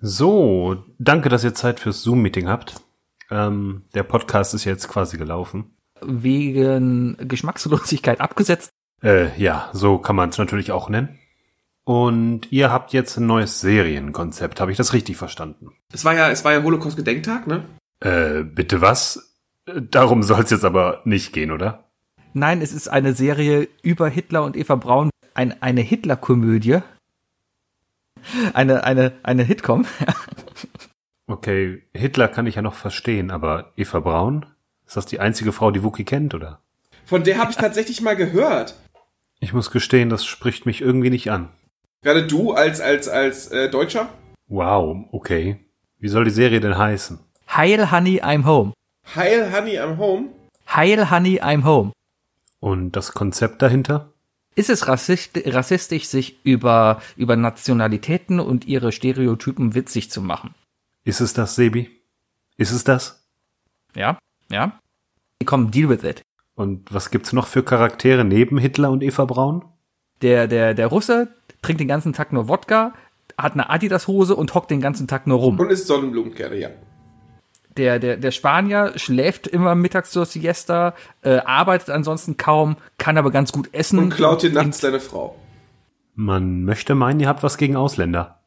So, danke, dass ihr Zeit fürs Zoom-Meeting habt. Ähm, der Podcast ist jetzt quasi gelaufen. Wegen Geschmackslosigkeit abgesetzt. Äh, ja, so kann man es natürlich auch nennen. Und ihr habt jetzt ein neues Serienkonzept. Habe ich das richtig verstanden? Es war ja, es war ja Holocaust-Gedenktag, ne? Äh, bitte was? Darum soll es jetzt aber nicht gehen, oder? Nein, es ist eine Serie über Hitler und Eva Braun. Ein, eine Hitler-Komödie. Eine, eine, eine Hitcom. okay, Hitler kann ich ja noch verstehen, aber Eva Braun? Ist das die einzige Frau, die Wookie kennt, oder? Von der habe ich tatsächlich mal gehört. Ich muss gestehen, das spricht mich irgendwie nicht an. Gerade du als, als, als äh, Deutscher? Wow, okay. Wie soll die Serie denn heißen? Heil Honey, I'm Home. Heil Honey, I'm Home? Heil Honey, I'm Home. Und das Konzept dahinter? Ist es rassistisch, sich über, über Nationalitäten und ihre Stereotypen witzig zu machen? Ist es das, Sebi? Ist es das? Ja, ja. Komm, deal with it. Und was gibt's noch für Charaktere neben Hitler und Eva Braun? Der, der, der Russe trinkt den ganzen Tag nur Wodka, hat eine Adidas-Hose und hockt den ganzen Tag nur rum. Und isst Sonnenblumenkerne, ja der, der, der Spanier schläft immer mittags zur Siesta, äh, arbeitet ansonsten kaum, kann aber ganz gut essen. Und klaut dir nachts deine Frau. Man möchte meinen, ihr habt was gegen Ausländer.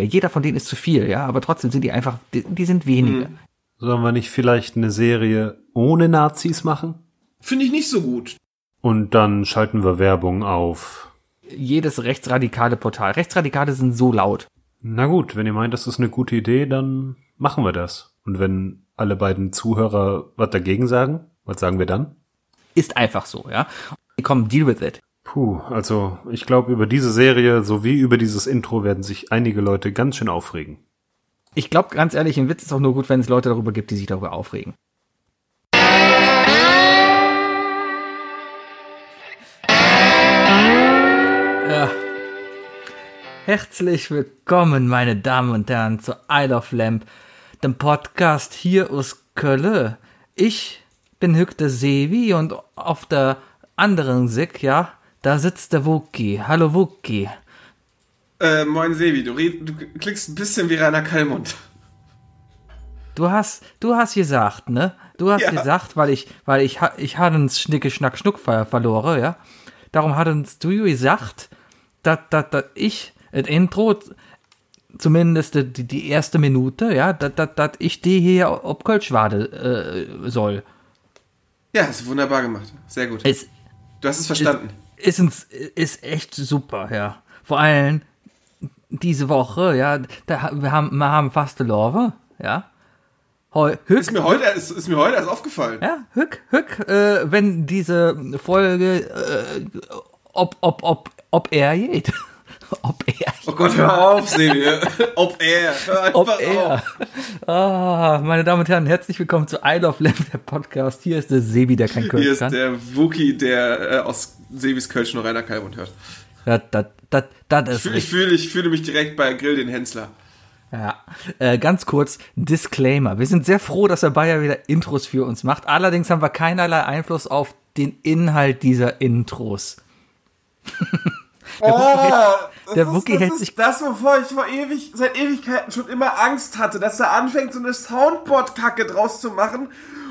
Ja, jeder von denen ist zu viel, ja, aber trotzdem sind die einfach, die, die sind wenige. Hm. Sollen wir nicht vielleicht eine Serie ohne Nazis machen? Finde ich nicht so gut. Und dann schalten wir Werbung auf. Jedes rechtsradikale Portal. Rechtsradikale sind so laut. Na gut, wenn ihr meint, das ist eine gute Idee, dann machen wir das. Und wenn alle beiden Zuhörer was dagegen sagen, was sagen wir dann? Ist einfach so, ja. Komm, deal with it. Puh, also ich glaube, über diese Serie sowie über dieses Intro werden sich einige Leute ganz schön aufregen. Ich glaube, ganz ehrlich, ein Witz ist auch nur gut, wenn es Leute darüber gibt, die sich darüber aufregen. Ja. Herzlich willkommen, meine Damen und Herren, zu Isle of Lamp, dem Podcast hier aus Köln. Ich bin Hückte Sevi und auf der anderen Sick, ja, da sitzt der Wookie. Hallo Wookie. Äh, moin Sevi, du, red, du klickst ein bisschen wie Rainer Kallmund. Du hast, du hast gesagt, ne? Du hast ja. gesagt, weil ich, weil ich, ich hatte uns Schnicke, Schnack, Schnuck verloren, ja? Darum hat uns du gesagt, dass, dass, dass ich das Intro zumindest die, die erste Minute, ja, dass ich die hier ob Kölsch warte äh, soll. Ja, ist wunderbar gemacht. Sehr gut. Es, du hast es verstanden. Ist, ist, ist echt super, ja. Vor allem diese Woche, ja, da, wir, haben, wir haben fast Love, ja. Heu, Hück, ist, mir heute, ist, ist mir heute erst aufgefallen. Ja, Hück, Hück, äh, wenn diese Folge, äh, ob, ob, ob, ob er geht. Ob er. Oh Gott, hör auf, Sebi. Ob er. Hör Ob er. Ah, meine Damen und Herren, herzlich willkommen zu I Love Lamp, der Podcast. Hier ist der Sebi, der kein Kölsch. Hier ist der Wookie, der äh, aus Sebis Kölsch nur Rainer Kalbund hört. Das, das, das, das ist ich, fühl, ich, fühle, ich fühle mich direkt bei Grill den Hensler. Ja, äh, ganz kurz, Disclaimer. Wir sind sehr froh, dass der Bayer wieder Intros für uns macht. Allerdings haben wir keinerlei Einfluss auf den Inhalt dieser Intros. Der oh, der Wookie hält sich. Das, wovor ich vor ewig, seit Ewigkeiten schon immer Angst hatte, dass er anfängt, so eine Soundboard-Kacke draus zu machen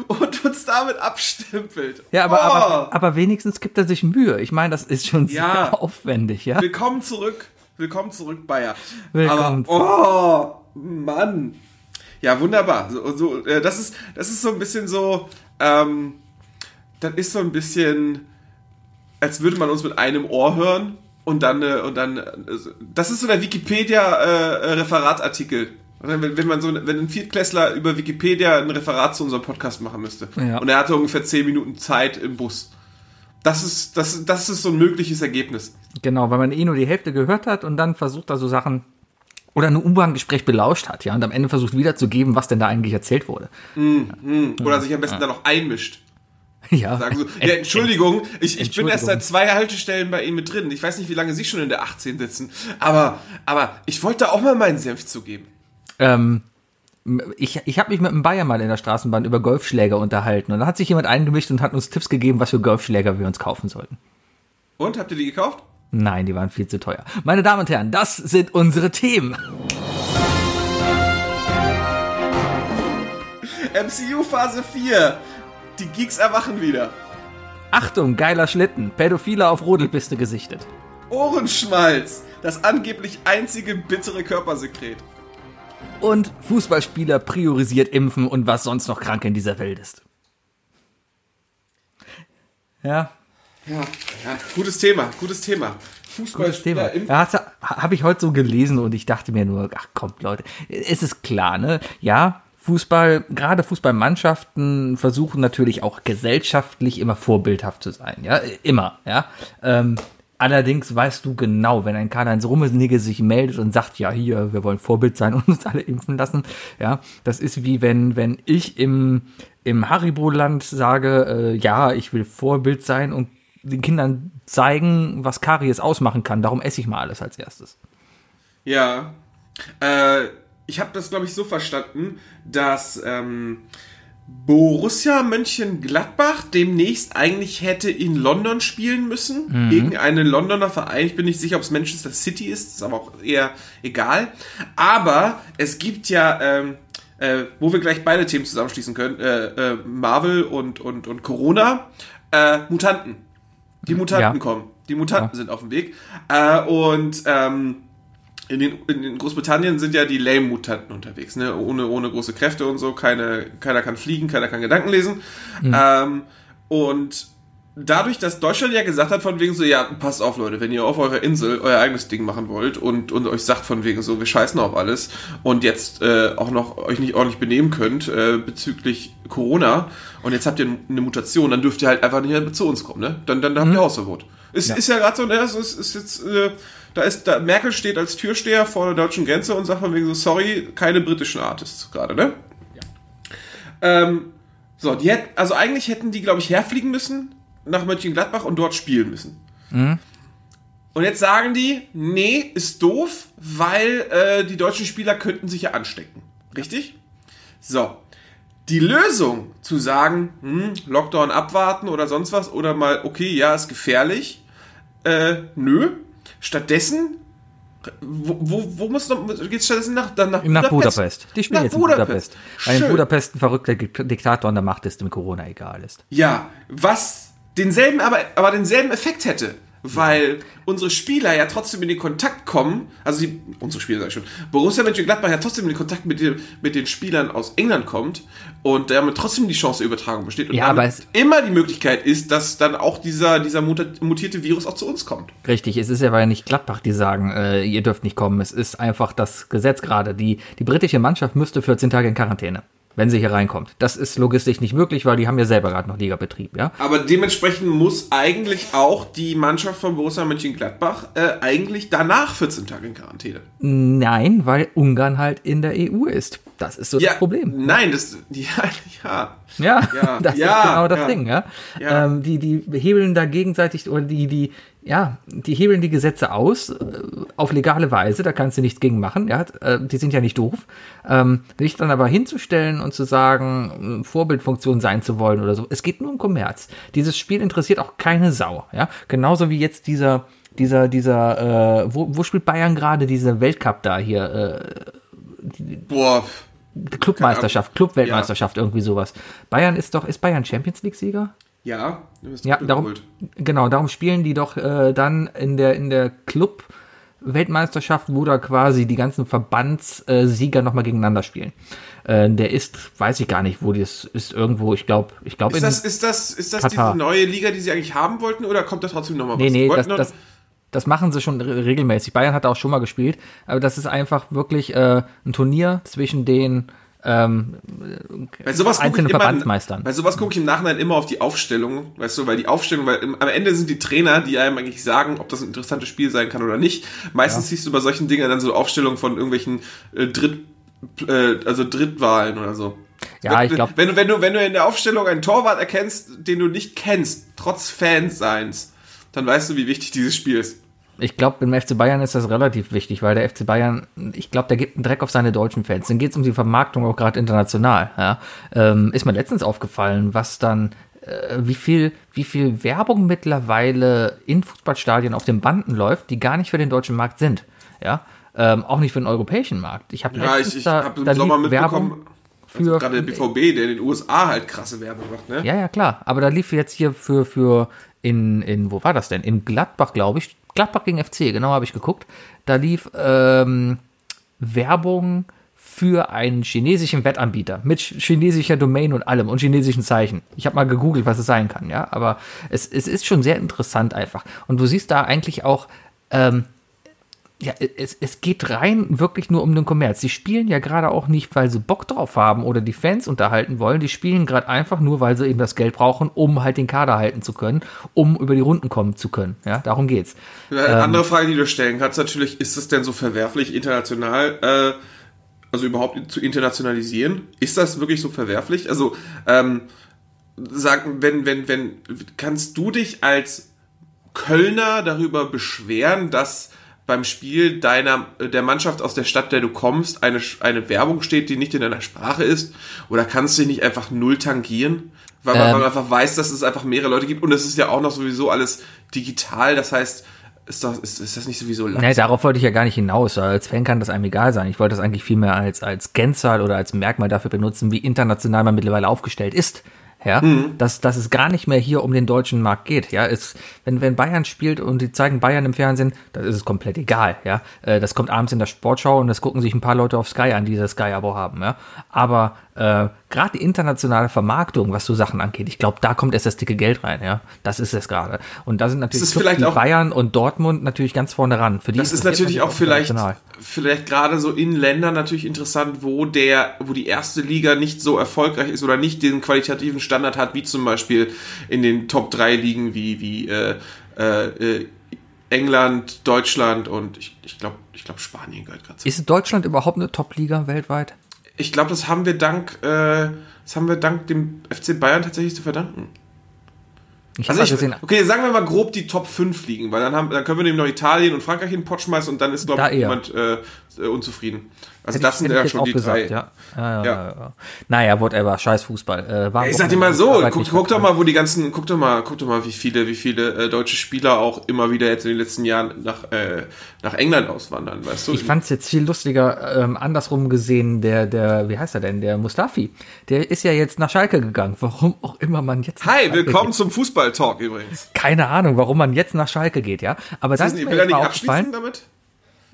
und uns damit abstempelt. Ja, aber, oh. aber, aber wenigstens gibt er sich Mühe. Ich meine, das ist schon ja. sehr aufwendig, ja. Willkommen zurück. Willkommen zurück, Bayer. Willkommen. Aber, oh, Mann. Ja, wunderbar. So, so, äh, das, ist, das ist so ein bisschen so, ähm, das ist so ein bisschen, als würde man uns mit einem Ohr hören und dann, äh, und dann, äh, das ist so der Wikipedia-Referatartikel. Äh, wenn, wenn man so, wenn ein Viertklässler über Wikipedia ein Referat zu unserem Podcast machen müsste. Ja. Und er hatte ungefähr zehn Minuten Zeit im Bus. Das ist, das, das ist so ein mögliches Ergebnis. Genau, weil man eh nur die Hälfte gehört hat und dann versucht da so Sachen oder ein U-Bahn-Gespräch belauscht hat, ja, und am Ende versucht wiederzugeben, was denn da eigentlich erzählt wurde. Mm, mm. Oder ja. sich am besten ja. dann noch einmischt. Ja. Sagen so, ja, Entschuldigung, ich, ich bin erst seit zwei Haltestellen bei Ihnen mit drin. Ich weiß nicht, wie lange Sie schon in der 18 sitzen, aber, aber ich wollte da auch mal meinen Senf zugeben. Ähm, ich, ich habe mich mit einem Bayer mal in der Straßenbahn über Golfschläger unterhalten und da hat sich jemand eingemischt und hat uns Tipps gegeben, was für Golfschläger wir uns kaufen sollten. Und habt ihr die gekauft? Nein, die waren viel zu teuer. Meine Damen und Herren, das sind unsere Themen. MCU Phase 4. Die Geeks erwachen wieder. Achtung, geiler Schlitten. Pädophile auf Rodelpiste gesichtet. Ohrenschmalz. Das angeblich einzige bittere Körpersekret. Und Fußballspieler priorisiert Impfen und was sonst noch krank in dieser Welt ist. Ja, Ja, ja, gutes Thema, gutes Thema. Fußballspieler Ja, habe ich heute so gelesen und ich dachte mir nur, ach kommt Leute, es ist klar, ne? Ja, Fußball, gerade Fußballmannschaften versuchen natürlich auch gesellschaftlich immer vorbildhaft zu sein, ja, immer, ja. Ähm, allerdings weißt du genau, wenn ein Karl-Heinz Rummenigge sich meldet und sagt, ja, hier, wir wollen Vorbild sein und uns alle impfen lassen, ja, das ist wie wenn, wenn ich im, im Haribo-Land sage, äh, ja, ich will Vorbild sein und den Kindern zeigen, was Karies ausmachen kann. Darum esse ich mal alles als erstes. Ja. Äh, ich habe das, glaube ich, so verstanden, dass ähm, Borussia Mönchengladbach demnächst eigentlich hätte in London spielen müssen. Gegen einen Londoner Verein. Ich bin nicht sicher, ob es Manchester City ist. Ist aber auch eher egal. Aber es gibt ja... Ähm, äh, wo wir gleich beide Themen zusammenschließen können, äh, äh, Marvel und, und, und Corona, äh, Mutanten. Die Mutanten Ja. kommen. Die Mutanten Ja. sind auf dem Weg. Äh, und ähm, in, den, in Großbritannien sind ja die Lame-Mutanten unterwegs, ne? Ohne, ohne große Kräfte und so. Keine, keiner kann fliegen, keiner kann Gedanken lesen. Ähm, und dadurch, dass Deutschland ja gesagt hat, von wegen so, ja, passt auf, Leute, wenn ihr auf eurer Insel euer eigenes Ding machen wollt und, und euch sagt von wegen so, wir scheißen auf alles und jetzt äh, auch noch euch nicht ordentlich benehmen könnt äh, bezüglich Corona und jetzt habt ihr eine Mutation, dann dürft ihr halt einfach nicht mehr zu uns kommen, ne? Dann, dann habt ihr Hausverbot. Ist ja, ist ja gerade so, ne? Es ist, ist jetzt, äh, da ist, da Merkel steht als Türsteher vor der deutschen Grenze und sagt von wegen so, sorry, keine britischen Artists gerade, ne? Ähm, so, die hätten, also eigentlich hätten die, glaube ich, herfliegen müssen nach Mönchengladbach und dort spielen müssen. Und jetzt sagen die, nee, ist doof, weil äh, die deutschen Spieler könnten sich ja anstecken. Richtig? So. Die Lösung zu sagen, hm, Lockdown abwarten oder sonst was oder mal, okay, ja, ist gefährlich. Äh, nö. Stattdessen, wo, wo, wo muss noch, geht's stattdessen nach, dann nach, Nach Budapest. Die spielen Nach jetzt in Budapest. Budapest. Weil in. Budapest ein verrückter Dik- Diktator an der Macht ist, dem Corona egal ist. Ja, was denselben, aber, aber denselben Effekt hätte. Weil unsere Spieler ja trotzdem in den Kontakt kommen, also die, unsere Spieler sag ich schon, Borussia Mönchengladbach ja trotzdem in den Kontakt mit, den- mit den Spielern aus England kommt und damit trotzdem die Chance der Übertragung besteht und Ja, aber es- immer die Möglichkeit ist, dass dann auch dieser, dieser mutierte Virus auch zu uns kommt. Richtig, es ist ja aber nicht Gladbach, die sagen, äh, ihr dürft nicht kommen. Es ist einfach das Gesetz gerade. Die, die britische Mannschaft müsste 14 Tage in Quarantäne, wenn sie hier reinkommt. Das ist logistisch nicht möglich, weil die haben ja selber gerade noch Ligabetrieb, ja. Aber dementsprechend muss eigentlich auch die Mannschaft von Borussia Mönchengladbach äh, eigentlich danach 14 Tage in Quarantäne. Nein, weil Ungarn halt in der EU ist. Das ist so das Problem. Nein, das, ja, ja. Ja, Ja, das ja, ist genau das ja. Ding, ja. Ja. Ähm, die, die hebeln da gegenseitig oder die, die, ja, die hebeln die Gesetze aus äh, auf legale Weise, da kannst du nichts gegen machen, ja. Äh, die sind ja nicht doof. Ähm, sich dann aber hinzustellen und zu sagen, äh, Vorbildfunktion sein zu wollen oder so, es geht nur um Kommerz. Dieses Spiel interessiert auch keine Sau, ja. Genauso wie jetzt dieser, dieser, dieser, äh, wo, wo spielt Bayern gerade diese Weltcup da hier, äh, Boah, Clubmeisterschaft, Clubweltmeisterschaft, irgendwie sowas. Bayern ist doch, ist Bayern Champions League-Sieger? Ja. du bist Ja, darum, geholt. genau, darum spielen die doch äh, dann in der, in der Club-Weltmeisterschaft, wo da quasi die ganzen Verbandssieger nochmal gegeneinander spielen. Äh, der ist, weiß ich gar nicht, wo das ist, irgendwo, ich glaube, ich glaube Ist das, ist das, ist das Katar. diese neue Liga, die sie eigentlich haben wollten, oder kommt da trotzdem nochmal was? Nee, nee, das, das, das machen sie schon re- regelmäßig. Bayern hat auch schon mal gespielt, aber das ist einfach wirklich äh, ein Turnier zwischen den ähm, bei sowas gucke ich einzelnen immer, Verbandsmeistern. Bei sowas gucke ich im Nachhinein immer auf die Aufstellung, weißt du, weil die Aufstellung, weil im, am Ende sind die Trainer, die einem eigentlich sagen, ob das ein interessantes Spiel sein kann oder nicht. Meistens siehst du bei solchen Dingen dann so Aufstellungen von irgendwelchen äh, Dritt, äh, also Drittwahlen oder so. Ja, wenn, ich glaub- wenn du, wenn du, wenn du in der Aufstellung einen Torwart erkennst, den du nicht kennst, trotz Fanseins, dann weißt du, wie wichtig dieses Spiel ist. Ich glaube, im FC Bayern ist das relativ wichtig, weil der FC Bayern, ich glaube, der gibt einen Dreck auf seine deutschen Fans. Dann geht es um die Vermarktung auch gerade international. Ja. Ähm, ist mir letztens aufgefallen, was dann, äh, wie viel, wie viel Werbung mittlerweile in Fußballstadien auf den Banden läuft, die gar nicht für den deutschen Markt sind. Ja. Ähm, auch nicht für den europäischen Markt. Ich habe Ja, ich, ich da, habe da im Sommer mitbekommen. für. Also gerade der BVB, der in den USA halt krasse Werbung macht, ne? Ja, ja, klar. Aber da lief jetzt hier für, für in, in, wo war das denn? In Gladbach, glaube ich. Gladbach gegen FC, genau habe ich geguckt. Da lief ähm, Werbung für einen chinesischen Wettanbieter mit chinesischer Domain und allem und chinesischen Zeichen. Ich habe mal gegoogelt, was es sein kann, ja. Aber es, es ist schon sehr interessant einfach. Und du siehst da eigentlich auch, ähm, ja, es, es geht rein wirklich nur um den Kommerz. Die spielen ja gerade auch nicht, weil sie Bock drauf haben oder die Fans unterhalten wollen. Die spielen gerade einfach nur, weil sie eben das Geld brauchen, um halt den Kader halten zu können, um über die Runden kommen zu können. Ja, darum geht's. Eine ähm, andere Frage, die du stellen kannst, natürlich, ist es denn so verwerflich international, äh, also überhaupt zu internationalisieren? Ist das wirklich so verwerflich? Also, ähm, sagen, wenn, wenn, wenn, kannst du dich als Kölner darüber beschweren, dass beim Spiel deiner, der Mannschaft aus der Stadt, der du kommst, eine, eine Werbung steht, die nicht in deiner Sprache ist? Oder kannst du dich nicht einfach null tangieren? Weil, ähm, man einfach weiß, dass es einfach mehrere Leute gibt und es ist ja auch noch sowieso alles digital, das heißt, ist, doch, ist, ist das nicht sowieso langsam? Nee, darauf wollte ich ja gar nicht hinaus. Als Fan kann das einem egal sein. Ich wollte das eigentlich vielmehr als, als Kennzahl oder als Merkmal dafür benutzen, wie international man mittlerweile aufgestellt ist ja, mhm. dass, dass es gar nicht mehr hier um den deutschen Markt geht, ja, ist, wenn, wenn Bayern spielt und die zeigen Bayern im Fernsehen, das ist es komplett egal, ja, äh, das kommt abends in der Sportschau und das gucken sich ein paar Leute auf Sky an, die das Sky-Abo haben, ja, aber äh, gerade die internationale Vermarktung, was so Sachen angeht, ich glaube, da kommt erst das dicke Geld rein, ja. Das ist es gerade. Und da sind natürlich vielleicht auch, Bayern und Dortmund natürlich ganz vorne ran. Für die das ist natürlich auch vielleicht, vielleicht gerade so in Ländern natürlich interessant, wo der, wo die erste Liga nicht so erfolgreich ist oder nicht den qualitativen Standard hat, wie zum Beispiel in den Top 3 Ligen wie, wie äh, äh, England, Deutschland und ich, ich glaube, ich glaube Spanien gehört gerade zu. Ist Deutschland überhaupt eine Top-Liga weltweit? Ich glaube, das haben wir dank, äh, das haben wir dank dem FC Bayern tatsächlich zu verdanken. Ich also ich, gesehen. Okay, sagen wir mal grob die Top 5 liegen, weil dann, haben, dann können wir nämlich noch Italien und Frankreich in den Pott schmeißen und dann ist, glaube ich, niemand äh, unzufrieden. Also hätte das sind ja schon die gesagt, drei. Ja. Ja, ja, ja. Naja, whatever, scheiß Fußball. Äh, ich sag dir mal so, guck, guck doch mal, wo die ganzen, guck doch mal, guck doch mal, wie viele, wie viele äh, deutsche Spieler auch immer wieder jetzt in den letzten Jahren nach, äh, nach England auswandern, weißt du? Ich fand's jetzt viel lustiger, ähm, andersrum gesehen, der, der, wie heißt er denn, der Mustafi, der ist ja jetzt nach Schalke gegangen. Warum auch immer man jetzt. Hi, willkommen geht. zum Fußball-Talk übrigens. Keine Ahnung, warum man jetzt nach Schalke geht, ja. Aber das, ist, will er nicht abschließen damit?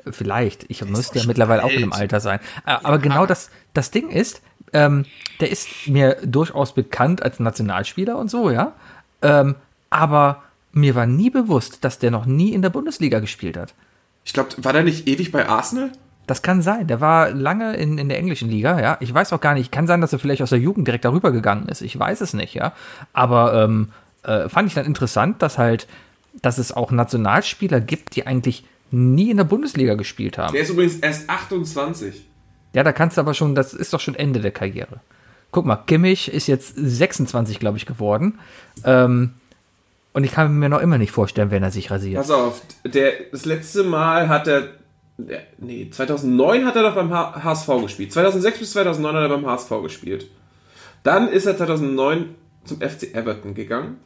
Vielleicht. Ich müsste ja mittlerweile alt. auch in einem Alter sein. Aber ja. genau das, das Ding ist, ähm, der ist mir durchaus bekannt als Nationalspieler und so, ja. Ähm, aber mir war nie bewusst, dass der noch nie in der Bundesliga gespielt hat. Ich glaube, war der nicht ewig bei Arsenal? Das kann sein. Der war lange in, in der englischen Liga, ja. Ich weiß auch gar nicht. Kann sein, dass er vielleicht aus der Jugend direkt darüber gegangen ist. Ich weiß es nicht, ja. Aber ähm, äh, fand ich dann interessant, dass halt, dass es auch Nationalspieler gibt, die eigentlich nie in der Bundesliga gespielt haben. Der ist übrigens erst 28. Ja, da kannst du aber schon, das ist doch schon Ende der Karriere. Guck mal, Kimmich ist jetzt 26, glaube ich, geworden. Ähm, und ich kann mir noch immer nicht vorstellen, wenn er sich rasiert. Pass auf, der, das letzte Mal hat er. Nee, 2009 hat er doch beim HSV gespielt. 2006 bis 2009 hat er beim HSV gespielt. Dann ist er 2009 zum FC Everton gegangen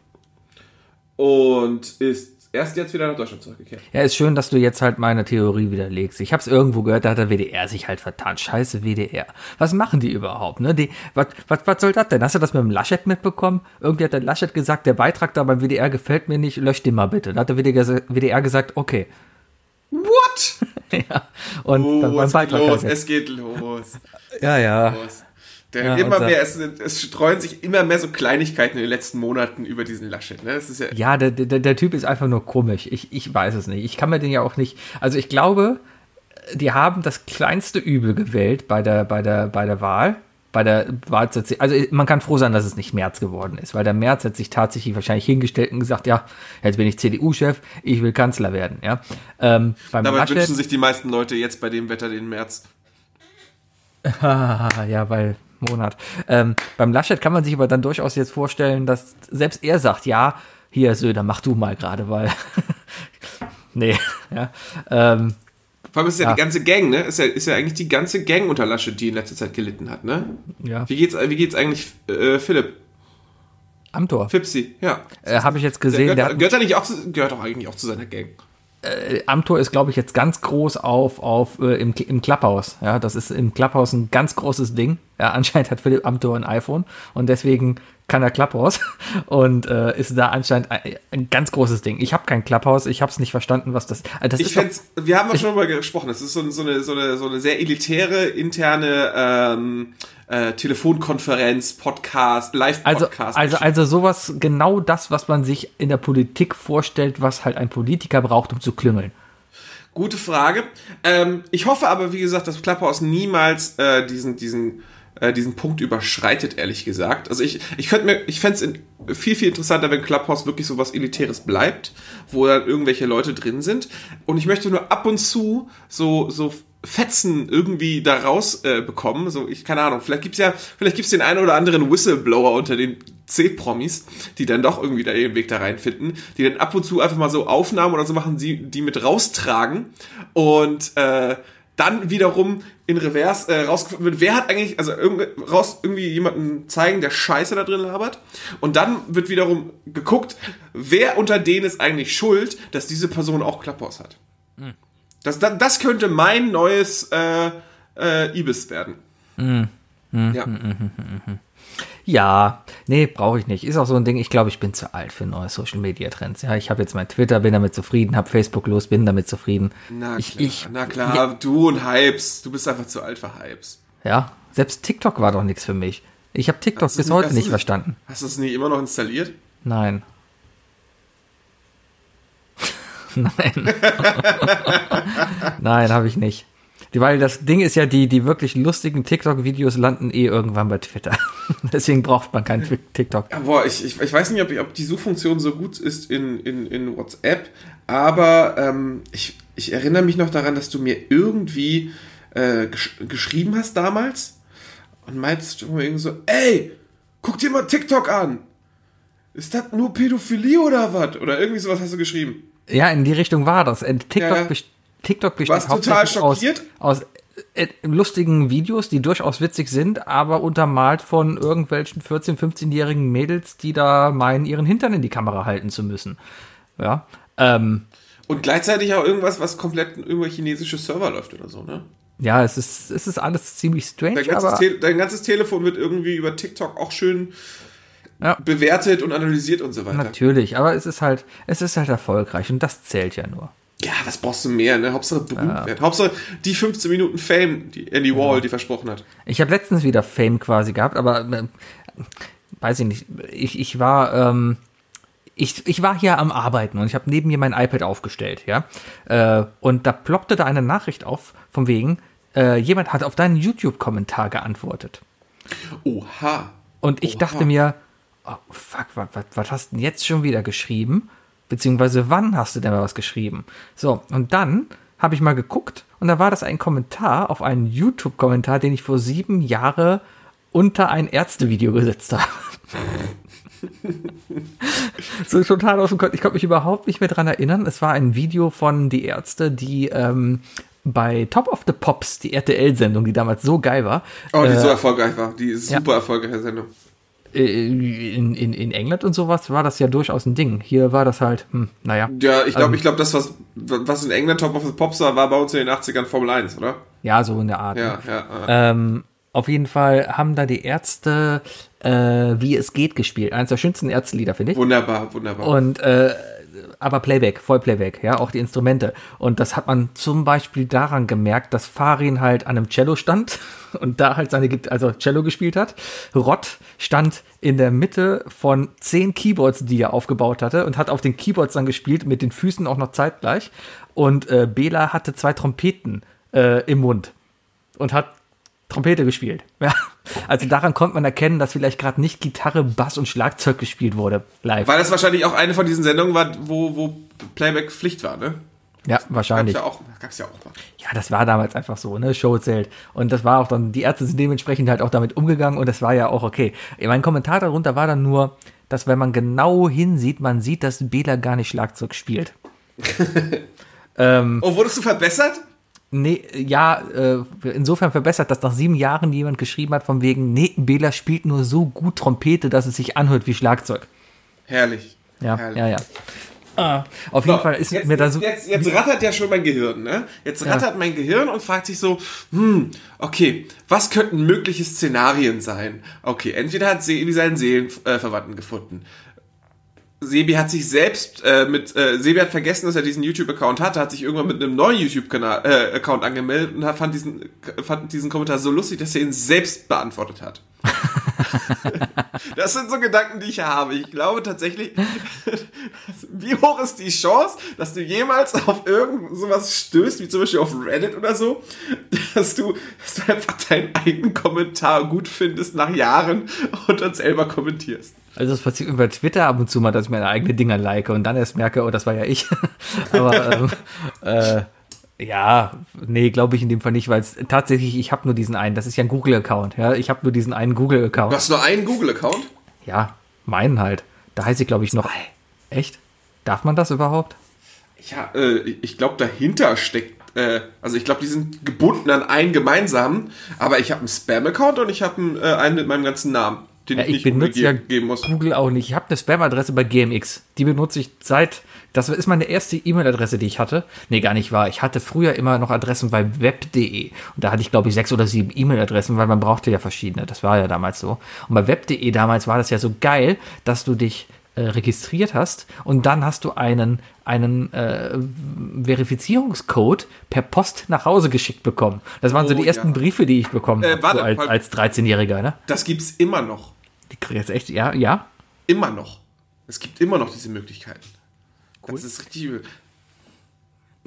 und ist erst jetzt wieder nach Deutschland zurückgekehrt. Ja, ist schön, dass du jetzt halt meine Theorie widerlegst. Ich habe es irgendwo gehört, da hat der WDR sich halt vertan. Scheiße WDR. Was machen die überhaupt? Ne? Die, was, was, was soll das denn? Hast du das mit dem Laschet mitbekommen? Irgendwie hat der Laschet gesagt, der Beitrag da beim WDR gefällt mir nicht, lösch den mal bitte. Da hat der WDR gesagt, okay. What? ja. Und oh, dann beim es Beitrag geht los, es geht los. Ja, ja. Los. Der ja, immer mehr, es, es, streuen sich immer mehr so Kleinigkeiten in den letzten Monaten über diesen Laschet. Ne? Das ist ja, ja der, der, der Typ ist einfach nur komisch. Ich, ich weiß es nicht. Ich kann mir den ja auch nicht. Also ich glaube, die haben das kleinste Übel gewählt bei der, bei der, bei der Wahl. Bei der Wahl also man kann froh sein, dass es nicht März geworden ist, weil der März hat sich tatsächlich wahrscheinlich hingestellt und gesagt, ja, jetzt bin ich CDU-Chef, ich will Kanzler werden. Ja. Ähm, Dabei Laschet, wünschen sich die meisten Leute jetzt bei dem Wetter den März. ja, weil Monat. Ähm, beim Laschet kann man sich aber dann durchaus jetzt vorstellen, dass selbst er sagt, ja, hier Söder, mach du mal gerade, weil nee, ja. Ähm, Vor allem ist ja, ja, die ganze Gang, ne? Ist ja, ist ja eigentlich die ganze Gang unter Laschet, die in letzter Zeit gelitten hat, ne? Ja. Wie geht's, wie geht's eigentlich äh, Philipp? Am Tor. Fipsi, ja. Äh, Habe ich jetzt gesehen. Der gehört, der gehört, er nicht auch, gehört auch eigentlich auch zu seiner Gang. Äh, Amtor ist, glaube ich, jetzt ganz groß auf, auf äh, im, im Clubhouse. Ja, das ist im Clubhouse ein ganz großes Ding. Ja, anscheinend hat Philipp Amtor ein iPhone und deswegen kann er Clubhouse und äh, ist da anscheinend ein, ein ganz großes Ding. Ich habe kein Clubhouse, ich habe es nicht verstanden, was das. Äh, das ich fände, wir haben ja schon mal gesprochen. Das ist so, so, eine, so, eine, so eine sehr elitäre interne ähm, äh, Telefonkonferenz, Podcast, Live-Podcast. Also, also, also sowas, genau das, was man sich in der Politik vorstellt, was halt ein Politiker braucht, um zu klüngeln. Gute Frage. Ähm, ich hoffe aber, wie gesagt, dass Clubhouse niemals äh, diesen, diesen, äh, diesen Punkt überschreitet, ehrlich gesagt. Also ich, ich könnte mir, ich fände es viel, viel interessanter, wenn Clubhouse wirklich so was Elitäres bleibt, wo dann irgendwelche Leute drin sind. Und ich möchte nur ab und zu so, so Fetzen irgendwie da raus äh, bekommen. So, ich keine Ahnung, vielleicht gibt's ja, vielleicht gibt's den einen oder anderen Whistleblower unter den C-Promis, die dann doch irgendwie da ihren Weg da reinfinden, die dann ab und zu einfach mal so Aufnahmen oder so machen, die, die mit raustragen und äh, dann wiederum in Reverse äh, rausgefunden wird, wer hat eigentlich, also irgendwie, raus, irgendwie jemanden zeigen, der Scheiße da drin labert. Und dann wird wiederum geguckt, wer unter denen ist eigentlich schuld, dass diese Person auch Klapphaus hat. Mhm. Das, das, das könnte mein neues äh, äh, Ibis werden. Mm, mm, ja. Mm, ja, nee, brauche ich nicht. Ist auch so ein Ding, ich glaube, ich bin zu alt für neue Social Media Trends. Ja, ich habe jetzt mein Twitter, bin damit zufrieden, habe Facebook los, bin damit zufrieden. Na ich, klar, ich, na klar ja, du und Hypes, du bist einfach zu alt für Hypes. Ja, selbst TikTok war doch nichts für mich. Ich habe TikTok bis heute nicht verstanden. Hast du es nicht immer noch installiert? Nein. Nein. Nein, habe ich nicht. Weil das Ding ist ja, die, die wirklich lustigen TikTok-Videos landen eh irgendwann bei Twitter. Deswegen braucht man keinen TikTok. Ja, boah, ich, ich, ich weiß nicht, ob, ob die Suchfunktion so gut ist in, in, in WhatsApp, aber ähm, ich, ich erinnere mich noch daran, dass du mir irgendwie äh, gesch geschrieben hast damals und meinst du irgendwie so, ey, guck dir mal TikTok an. Ist das nur Pädophilie oder was? Oder irgendwie sowas hast du geschrieben. Ja, in die Richtung war das. TikTok, ja, ja. TikTok besteht total schockiert? aus, aus äh, lustigen Videos, die durchaus witzig sind, aber untermalt von irgendwelchen 14-, 15-jährigen Mädels, die da meinen, ihren Hintern in die Kamera halten zu müssen. Ja. Ähm, und gleichzeitig auch irgendwas, was komplett über chinesische Server läuft oder so, ne? Ja, es ist, es ist alles ziemlich strange. Dein ganzes, Te dein ganzes Telefon wird irgendwie über TikTok auch schön ja. bewertet und analysiert und so weiter. Natürlich, aber es ist halt, es ist halt erfolgreich und das zählt ja nur. Ja, was brauchst du mehr, ne? Hauptsache berühmt ja. werden. Hauptsache die 15 Minuten Fame, die Andy Wall, ja. die versprochen hat. Ich habe letztens wieder Fame quasi gehabt, aber äh, weiß ich nicht. Ich, ich war, ähm, ich, ich war hier am Arbeiten und ich habe neben mir mein iPad aufgestellt, ja. Äh, und da ploppte da eine Nachricht auf, von wegen, äh, jemand hat auf deinen YouTube-Kommentar geantwortet. Oha. Und ich Oha. dachte mir, oh, fuck, was, hast du denn jetzt schon wieder geschrieben? Beziehungsweise wann hast du denn mal was geschrieben? So, und dann habe ich mal geguckt und da war das ein Kommentar auf einen YouTube-Kommentar, den ich vor sieben Jahren unter ein Ärztevideo gesetzt habe. so total aus dem Kopf. Ich konnte mich überhaupt nicht mehr dran erinnern. Es war ein Video von die Ärzte, die ähm, bei Top of the Pops, die RTL-Sendung, die damals so geil war. Oh, die äh, so erfolgreich war. Die super ja. erfolgreiche Sendung. Äh, in, in, in England und sowas war das ja durchaus ein Ding. Hier war das halt, hm, naja. Ja, ich glaube, ähm, ich glaube, das, was, was in England Top of the Pops war, war bei uns in den 80ern Formel 1, oder? Ja, so in der Art. Ja, ne? ja, ja. Ähm, auf jeden Fall haben da die Ärzte äh, Wie es geht gespielt. Eines der schönsten Ärztelieder, finde ich. Wunderbar, wunderbar. Und äh, aber Playback, Vollplayback, ja, auch die Instrumente. Und das hat man zum Beispiel daran gemerkt, dass Farin halt an einem Cello stand und da halt seine, also Cello gespielt hat. Rott stand in der Mitte von zehn Keyboards, die er aufgebaut hatte und hat auf den Keyboards dann gespielt, mit den Füßen auch noch zeitgleich. Und äh, Bela hatte zwei Trompeten äh, im Mund und hat Trompete gespielt. Ja. Also daran konnte man erkennen, dass vielleicht gerade nicht Gitarre, Bass und Schlagzeug gespielt wurde live. Weil das wahrscheinlich auch eine von diesen Sendungen war, wo, wo Playback Pflicht war, ne? Ja, wahrscheinlich. Gab's ja auch, gab's ja auch mal. Ja, das war damals einfach so, ne? Show zählt. Und das war auch dann, die Ärzte sind dementsprechend halt auch damit umgegangen und das war ja auch okay. Mein Kommentar darunter war dann nur, dass wenn man genau hinsieht, man sieht, dass Bela gar nicht Schlagzeug spielt. ähm, oh, wurdest du verbessert? Nee, ja, äh, insofern verbessert, dass nach sieben Jahren jemand geschrieben hat, von wegen, nee, Bela spielt nur so gut Trompete, dass es sich anhört wie Schlagzeug. Herrlich. Ja, Herrlich. ja, ja. Ah, auf jeden So, Fall ist jetzt, mir da so. Jetzt, jetzt rattert ja schon mein Gehirn, ne? Jetzt rattert mein Gehirn und fragt sich so, hm, okay, was könnten mögliche Szenarien sein? Okay, entweder hat Sebi seinen Seelenverwandten gefunden. Sebi hat sich selbst äh, mit, äh, Sebi hat vergessen, dass er diesen YouTube-Account hatte, hat sich irgendwann mit einem neuen YouTube-Account äh, angemeldet und hat, fand, diesen, fand diesen Kommentar so lustig, dass er ihn selbst beantwortet hat. das sind so Gedanken, die ich habe. Ich glaube tatsächlich, wie hoch ist die Chance, dass du jemals auf irgend sowas stößt, wie zum Beispiel auf Reddit oder so, dass du, dass du einfach deinen eigenen Kommentar gut findest nach Jahren und dann selber kommentierst. Also das passiert über Twitter ab und zu mal, dass ich meine eigenen Dinger like und dann erst merke, oh, das war ja ich. Aber ähm, äh, ja, nee, glaube ich in dem Fall nicht, weil es tatsächlich, ich habe nur diesen einen, das ist ja ein Google-Account, ja, ich habe nur diesen einen Du Google-Account. hast nur einen Google-Account? Ja, meinen halt. Da heiße ich, glaube ich, noch. Echt? Darf man das überhaupt? Ja, äh, ich glaube, dahinter steckt, äh, also ich glaube, die sind gebunden an einen gemeinsamen, aber ich habe einen Spam-Account und ich habe einen, äh, einen mit meinem ganzen Namen, den Ja, ich, ich nicht Google benutze ja ge geben muss. Google auch nicht. Ich habe eine Spam-Adresse bei GMX. Die benutze ich seit. Das ist meine erste E-Mail-Adresse, die ich hatte. Nee, gar nicht wahr. Ich hatte früher immer noch Adressen bei web.de. Und da hatte ich, glaube ich, sechs oder sieben E-Mail-Adressen, weil man brauchte ja verschiedene. Das war ja damals so. Und bei web.de damals war das ja so geil, dass du dich äh, registriert hast und dann hast du einen, einen äh, Verifizierungscode per Post nach Hause geschickt bekommen. Das waren so Oh, die ersten ja. Briefe, die ich bekommen Äh, habe, so als, als 13-Jähriger. Ne? Das gibt's immer noch. Die krieg jetzt echt, ja, ja. Immer noch. Es gibt immer noch diese Möglichkeiten. Das ist richtig übel.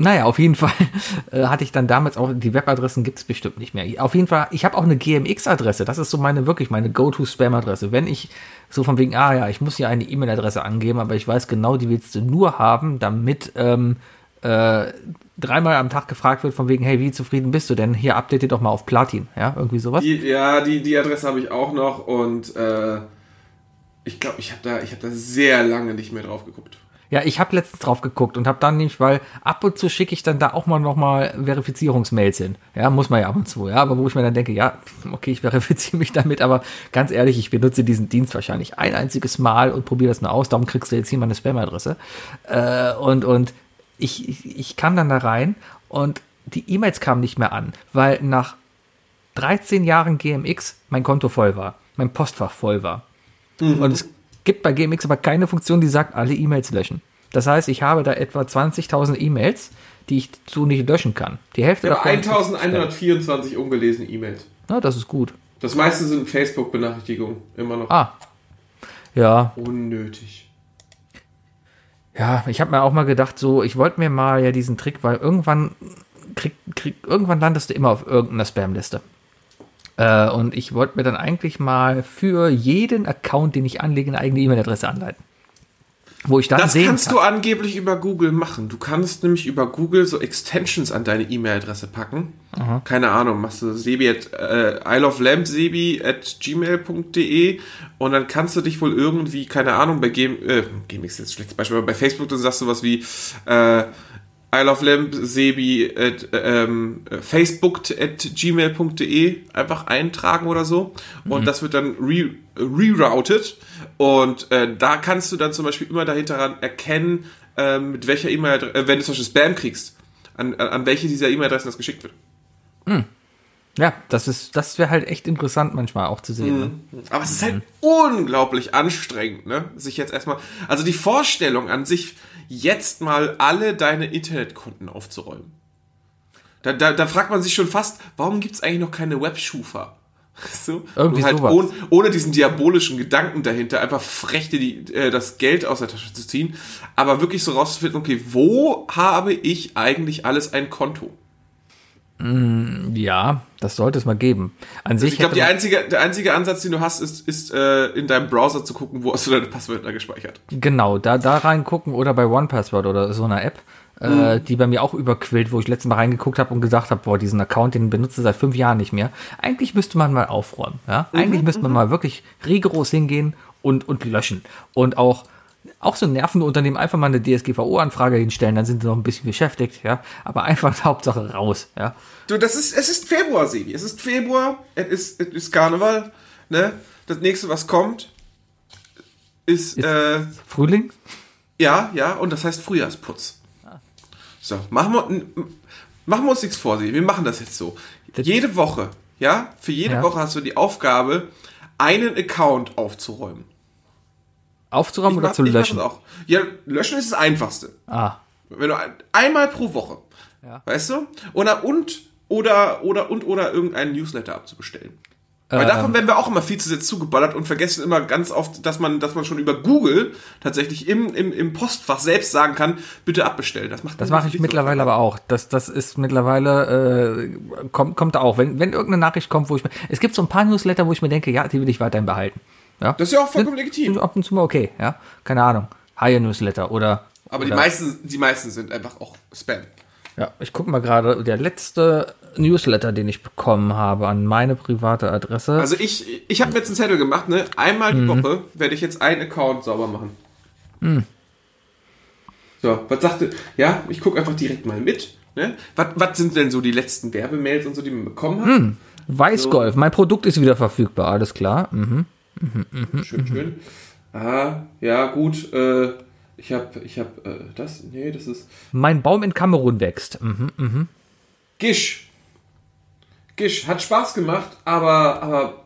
Naja, auf jeden Fall äh, hatte ich dann damals auch, die Webadressen gibt es bestimmt nicht mehr. Auf jeden Fall, ich habe auch eine GMX-Adresse. Das ist so meine, wirklich meine Go-To-Spam-Adresse. Wenn ich so von wegen, ah ja, ich muss hier eine E-Mail-Adresse angeben, aber ich weiß genau, die willst du nur haben, damit ähm, äh, dreimal am Tag gefragt wird von wegen, hey, wie zufrieden bist du denn? Hier, update dir doch mal auf Platin. Ja, irgendwie sowas. Die, ja, die, die Adresse habe ich auch noch und äh, ich glaube, ich habe da, ich hab da sehr lange nicht mehr drauf geguckt. Ja, ich habe letztens drauf geguckt und habe dann nicht, weil ab und zu schicke ich dann da auch mal nochmal Verifizierungsmails hin. Ja, muss man ja ab und zu, ja. Aber wo ich mir dann denke, ja, okay, ich verifiziere mich damit, aber ganz ehrlich, ich benutze diesen Dienst wahrscheinlich ein einziges Mal und probiere das nur aus. Darum kriegst du jetzt hier meine Spam-Adresse. Äh, und und ich, ich, ich kam dann da rein und die E-Mails kamen nicht mehr an, weil nach 13 Jahren GMX mein Konto voll war, mein Postfach voll war. Und es gibt bei GMX aber keine Funktion, die sagt, alle E-Mails löschen. Das heißt, ich habe da etwa 20.000 E-Mails, die ich so nicht löschen kann. Die Hälfte Ich davon. ist 1124 ungelesene E-Mails. Na, das ist gut. Das meiste sind Facebook-Benachrichtigungen. Immer noch Ah. Ja, unnötig. ja, ich habe mir auch mal gedacht, so, ich wollte mir mal ja diesen Trick, weil irgendwann krieg, krieg, irgendwann landest du immer auf irgendeiner Spam-Liste. Äh, und ich wollte mir dann eigentlich mal für jeden Account, den ich anlege, eine eigene E-Mail-Adresse anleiten. Wo ich dann Das sehen kannst kann. du angeblich über Google machen. Du kannst nämlich über Google so Extensions an deine E-Mail-Adresse packen. Keine Ahnung, machst du sebi at äh, isleoflampsebi at gmail.de und dann kannst du dich wohl irgendwie, keine Ahnung, bei Game, äh, GameX ist jetzt ein schlechtes Beispiel, aber bei Facebook, dann sagst du was wie äh, isleoflampsebi at ähm, facebook at gmail.de einfach eintragen oder so und das wird dann re rerouted und äh, da kannst du dann zum Beispiel immer dahinter erkennen, äh, mit welcher E-Mail, äh, wenn du zum Beispiel Spam kriegst, an, an welche dieser E-Mail-Adressen das geschickt wird. Ja, das ist, das wäre halt echt interessant manchmal auch zu sehen. Ne? Aber es ist halt unglaublich anstrengend, ne? Sich jetzt erstmal, also die Vorstellung an sich, jetzt mal alle deine Internetkonten aufzuräumen. Da, da, da fragt man sich schon fast, warum gibt es eigentlich noch keine Webschufa? So, Irgendwie halt sowas. ohne, ohne diesen diabolischen Gedanken dahinter, einfach frech dir die, äh, das Geld aus der Tasche zu ziehen, aber wirklich so rauszufinden, okay, wo habe ich eigentlich alles ein Konto? Ja, das sollte es mal geben. An sich Ich glaube, man- einzige, der einzige Ansatz, den du hast, ist, ist äh, in deinem Browser zu gucken, wo hast du deine Passwörter gespeichert. Genau, da, da reingucken oder bei OnePassword oder so einer App, äh, die bei mir auch überquillt, wo ich letztes Mal reingeguckt habe und gesagt habe, boah, diesen Account, den benutze ich seit fünf Jahren nicht mehr. Eigentlich müsste man mal aufräumen. Ja? Eigentlich müsste man mal wirklich rigoros hingehen und, und löschen. Und auch, auch so Nervenunternehmen einfach mal eine DSGVO-Anfrage hinstellen, dann sind sie noch ein bisschen beschäftigt, ja. Aber einfach Hauptsache raus, ja. Du, das ist, es ist Februar, Sebi. Es ist Februar, es ist, es ist Karneval, ne? Das nächste, was kommt, ist, Ist- äh, Frühling? Ja, ja, und das heißt Frühjahrsputz. So, machen wir, machen wir uns nichts vor. Wir machen das jetzt so. Jede Woche, ja, für jede Ja. Woche hast du die Aufgabe, einen Account aufzuräumen. Aufzuräumen Ich oder mach- zu löschen? auch. Ja, löschen ist das Einfachste. Ah, Wenn du ein, einmal pro Woche, Ja. weißt du? Oder und oder oder und oder irgendeinen Newsletter abzubestellen. Weil Ähm. davon werden wir auch immer viel zu sehr zugeballert und vergessen immer ganz oft, dass man, dass man schon über Google tatsächlich im, im, im Postfach selbst sagen kann, bitte abbestellen. Das macht das mache ich mittlerweile aber auch. Das, das ist mittlerweile, äh, kommt, kommt auch. Wenn, wenn irgendeine Nachricht kommt, wo ich mir, es gibt so ein paar Newsletter, wo ich mir denke, ja, die will ich weiterhin behalten. Ja? Das ist ja auch vollkommen legitim. Ab und zu mal okay, ja. Keine Ahnung. Higher Newsletter oder. Aber die oder, meisten, die meisten sind einfach auch Spam. Ja, ich gucke mal gerade, der letzte Newsletter, den ich bekommen habe an meine private Adresse. Also ich, ich habe mir jetzt einen Zettel gemacht, ne? Einmal Mhm. die Woche werde ich jetzt einen Account sauber machen. So, was sagte, ja, ich gucke einfach direkt mal mit. Ne? Was, was sind denn so die letzten Werbemails und so, die man bekommen hat? Hm. Weißgolf, mein Produkt ist wieder verfügbar, alles klar. Mhm. Schön, schön. Ah, ja, gut. Äh, ich habe, ich habe, äh, das, nee, das ist Mein Baum in Kamerun wächst. Mhm. Gish. Gish, hat Spaß gemacht, aber, aber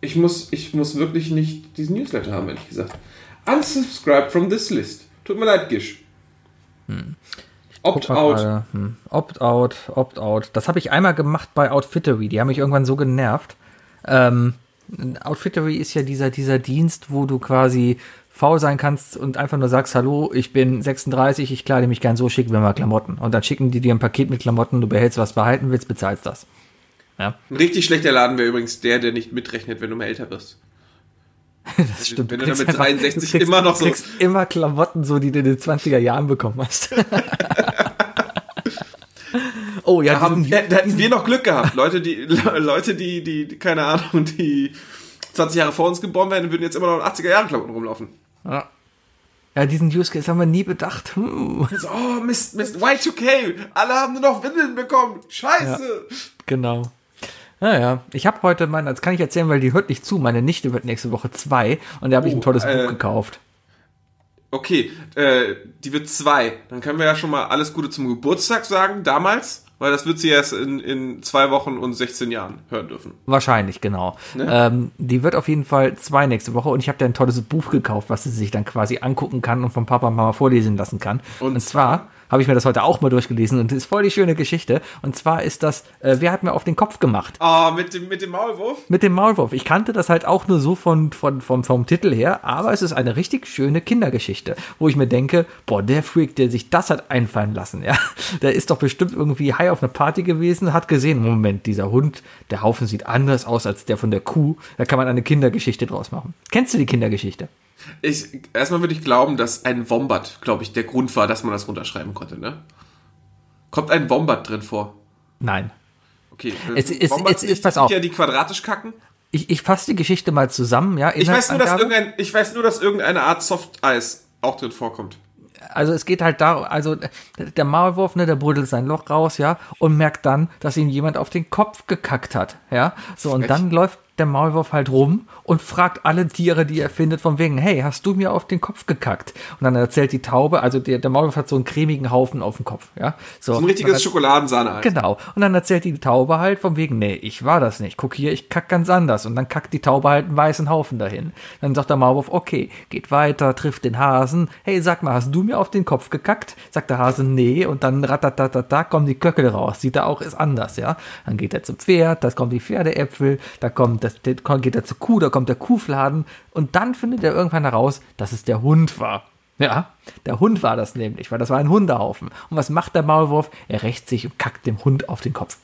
ich muss, ich muss wirklich nicht diesen Newsletter haben, ehrlich gesagt. Unsubscribe from this list. Tut mir leid, Gish. Guck Opt mal out. gerade. Hm. Opt-out, Opt-out. Das habe ich einmal gemacht bei Outfittery. Die haben mich irgendwann so genervt. Ähm, Outfittery ist ja dieser, dieser Dienst, wo du quasi faul sein kannst und einfach nur sagst, hallo, ich bin 36, ich kleide mich gern so, schick mir mal Klamotten. Und dann schicken die dir ein Paket mit Klamotten, du behältst, was behalten willst, bezahlst das. Ja, Ein richtig schlechter Laden wäre übrigens der, der nicht mitrechnet, wenn du mal älter wirst. das stimmt. wenn du dann mit einfach- 63 du kriegst, immer noch so- Du kriegst immer Klamotten, so die du in den 20er Jahren bekommen hast. oh ja, Da, haben, ja, da hätten wir noch Glück gehabt. Leute, die, Leute, die, die, keine Ahnung, die 20 Jahre vor uns geboren werden, würden jetzt immer noch in 80er Jahre Klamotten rumlaufen. Ja. Ja, diesen Use Case haben wir nie bedacht. Hm. Oh, Mist, Mist, Y2K, alle haben nur noch Windeln bekommen. Scheiße. Genau. Naja, ich habe heute meine, das kann ich erzählen, weil die hört nicht zu. Meine Nichte wird nächste Woche zwei und da habe ich Oh, ein tolles äh, Buch gekauft. Okay, äh, die wird zwei. Dann können wir ja schon mal alles Gute zum Geburtstag sagen, damals, weil das wird sie erst in, in zwei Wochen und 16 Jahren hören dürfen. Wahrscheinlich, genau. Ne? Ähm, die wird auf jeden Fall zwei nächste Woche und ich habe da ein tolles Buch gekauft, was sie sich dann quasi angucken kann und vom Papa und Mama vorlesen lassen kann. Und, Und zwar habe ich mir das heute auch mal durchgelesen und das ist voll die schöne Geschichte. Und zwar ist das, äh, wer hat mir auf den Kopf gemacht? Oh, mit dem, mit dem Maulwurf? Mit dem Maulwurf. Ich kannte das halt auch nur so von, von, vom, vom Titel her, aber es ist eine richtig schöne Kindergeschichte, wo ich mir denke, boah, der Freak, der sich das hat einfallen lassen, ja, der ist doch bestimmt irgendwie high auf einer Party gewesen, hat gesehen, Moment, dieser Hund, der Haufen sieht anders aus als der von der Kuh, da kann man eine Kindergeschichte draus machen. Kennst du die Kindergeschichte? Ich, erstmal würde ich glauben, dass ein Wombat, glaube ich, der Grund war, dass man das runterschreiben konnte, ne? Kommt ein Wombat drin vor? Nein. Okay. Es ist- Wombats es ist- pass auf. ja die quadratisch kacken. Ich, ich fasse die Geschichte mal zusammen, ja. Ich weiß, nur, dass irgendein, ich weiß nur, dass irgendeine Art Softeis auch drin vorkommt. also es geht halt darum, also der Maulwurf, ne, der buddelt sein Loch raus, ja, und merkt dann, dass ihm jemand auf den Kopf gekackt hat, ja. So, und Frech. dann läuft der Maulwurf halt rum und fragt alle Tiere, die er findet, von wegen, hey, hast du mir auf den Kopf gekackt? Und dann erzählt die Taube, also der, der Maulwurf hat so einen cremigen Haufen auf dem Kopf, ja. So, So ein richtiges dann- Schokoladensahne-Eis. Genau. Und dann erzählt die Taube halt von wegen, nee, ich war das nicht. Guck hier, ich kack ganz anders. Und dann kackt die Taube halt einen weißen Haufen dahin. Dann sagt der Maulwurf, okay, geht weiter, trifft den Hasen. Hey, sag mal, hast du mir auf den Kopf gekackt? Sagt der Hase, nee. Und dann ratatatata kommen die Köckel raus. Sieht er auch, ist anders, ja. Dann geht er zum Pferd, da kommen die Pferdeäpfel, da kommt das, geht er zur Kuh, da kommt der Kuhfladen. Und dann findet er irgendwann heraus, dass es der Hund war. Ja, der Hund war das nämlich, weil das war ein Hundehaufen. Und was macht der Maulwurf? Er rächt sich und kackt dem Hund auf den Kopf.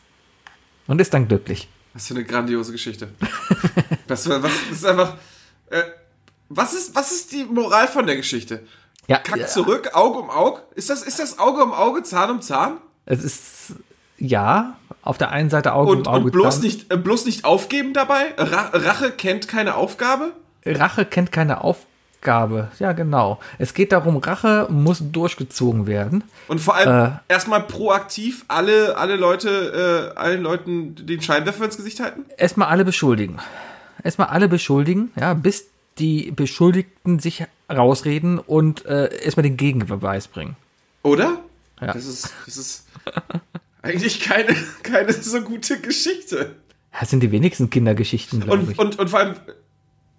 Und ist dann glücklich. Was für eine grandiose Geschichte. das, was, das ist einfach. Äh, was, ist, was ist die Moral von der Geschichte? Ja, Kack ja, zurück, Auge um Auge? Ist das, ist das Auge um Auge, Zahn um Zahn? es ist, ja, auf der einen Seite Auge Und, um Auge. und bloß, nicht, äh, bloß nicht aufgeben dabei? Ra Rache kennt keine Aufgabe? Rache kennt keine Aufgabe. Ja, genau. Es geht darum, Rache muss durchgezogen werden. Und vor allem Äh. erstmal proaktiv alle, alle Leute, äh, allen Leuten den Scheinwerfer ins Gesicht halten? Erstmal alle beschuldigen. Erstmal alle beschuldigen, ja, bis die Beschuldigten sich rausreden und äh, erstmal den Gegenbeweis bringen. Oder? Ja. Das ist, das ist eigentlich keine, keine so gute Geschichte. Das sind die wenigsten Kindergeschichten, glaube Und, ich. und, und vor allem,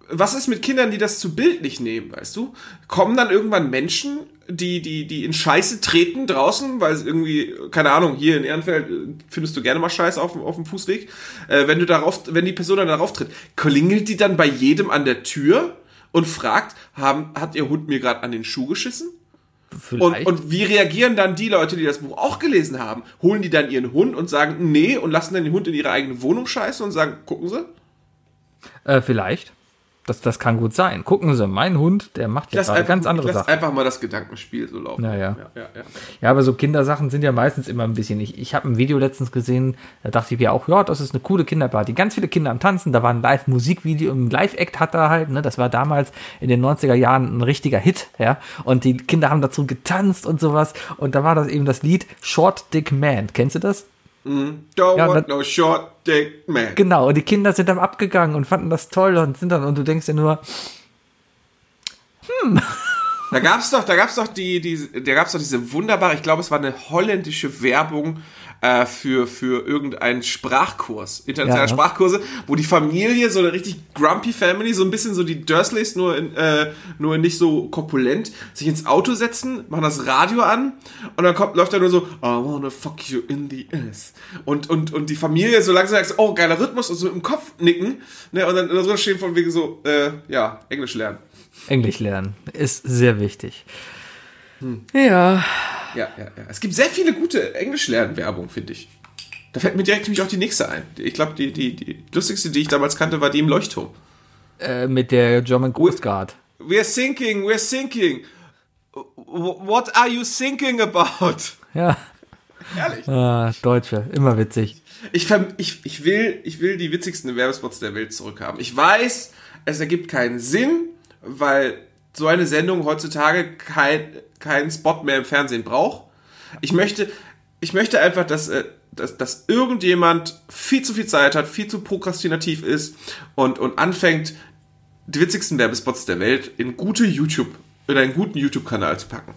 was ist mit Kindern, die das zu bildlich nehmen, weißt du? Kommen dann irgendwann Menschen, die, die, die in Scheiße treten draußen, weil es irgendwie, keine Ahnung, hier in Ehrenfeld äh, findest du gerne mal Scheiße auf, dem- auf dem Fußweg. Äh, wenn du darauf, wenn die Person dann darauf tritt, klingelt die dann bei jedem an der Tür und fragt, haben, hat ihr Hund mir gerade an den Schuh geschissen? Und, und wie reagieren dann die Leute, die das Buch auch gelesen haben? Holen die dann ihren Hund und sagen nee und lassen dann den Hund in ihre eigene Wohnung scheißen und sagen, gucken Sie? äh, vielleicht. Das, das kann gut sein. Gucken Sie, mein Hund, der macht ja gerade ganz andere Sachen. einfach mal das Gedankenspiel so laufen. Ja, ja. ja, ja, ja. Ja, aber so Kindersachen sind ja meistens immer ein bisschen. Ich, ich habe ein Video letztens gesehen, da dachte ich mir auch, ja, das ist eine coole Kinderparty. Ganz viele Kinder am Tanzen, da war ein Live-Musikvideo, ein Live-Act hat er halt, ne? Das war damals in den 90er Jahren ein richtiger Hit, ja. Und die Kinder haben dazu getanzt und sowas. Und da war das eben das Lied Short Dick Man. Kennst du das? Don't Ja, want das- no short dick man. Genau, und die Kinder sind dann abgegangen und fanden das toll und sind dann, und du denkst dir nur, Da gab's doch, da gab's doch die, die, da gab's doch diese wunderbare, ich glaube, es war eine holländische Werbung äh, für für irgendeinen Sprachkurs, internationale Ja. Sprachkurse, wo die Familie so eine richtig grumpy Family, so ein bisschen so die Dursleys, nur in, äh, nur nicht so korpulent, sich ins Auto setzen, machen das Radio an und dann kommt läuft da nur so I wanna fuck you in the ass und und und die Familie so langsam sagt, oh geiler Rhythmus und so im Kopf nicken, ne und dann so stehen von wegen so äh, ja Englisch lernen. Englisch lernen ist sehr wichtig. Ja. Ja, ja, ja. Es gibt sehr viele gute Englisch-Lernen-Werbung, finde ich. Da fällt mir direkt nämlich auch die nächste ein. Ich glaube, die, die, die lustigste, die ich damals kannte, war die im Leuchtturm. Äh, mit der German Coast Guard. We're thinking, we're thinking. What are you thinking about? Ja. Ehrlich. Ah, Deutsche, immer witzig. Ich, ich, ich, will, ich will die witzigsten Werbespots der Welt zurückhaben. Ich weiß, es ergibt keinen Sinn, weil so eine Sendung heutzutage kein, keinen Spot mehr im Fernsehen braucht. Ich möchte, ich möchte einfach, dass, äh, dass, dass irgendjemand viel zu viel Zeit hat, viel zu prokrastinativ ist und, und anfängt, die witzigsten Werbespots der Welt in gute YouTube, in einen guten YouTube-Kanal zu packen.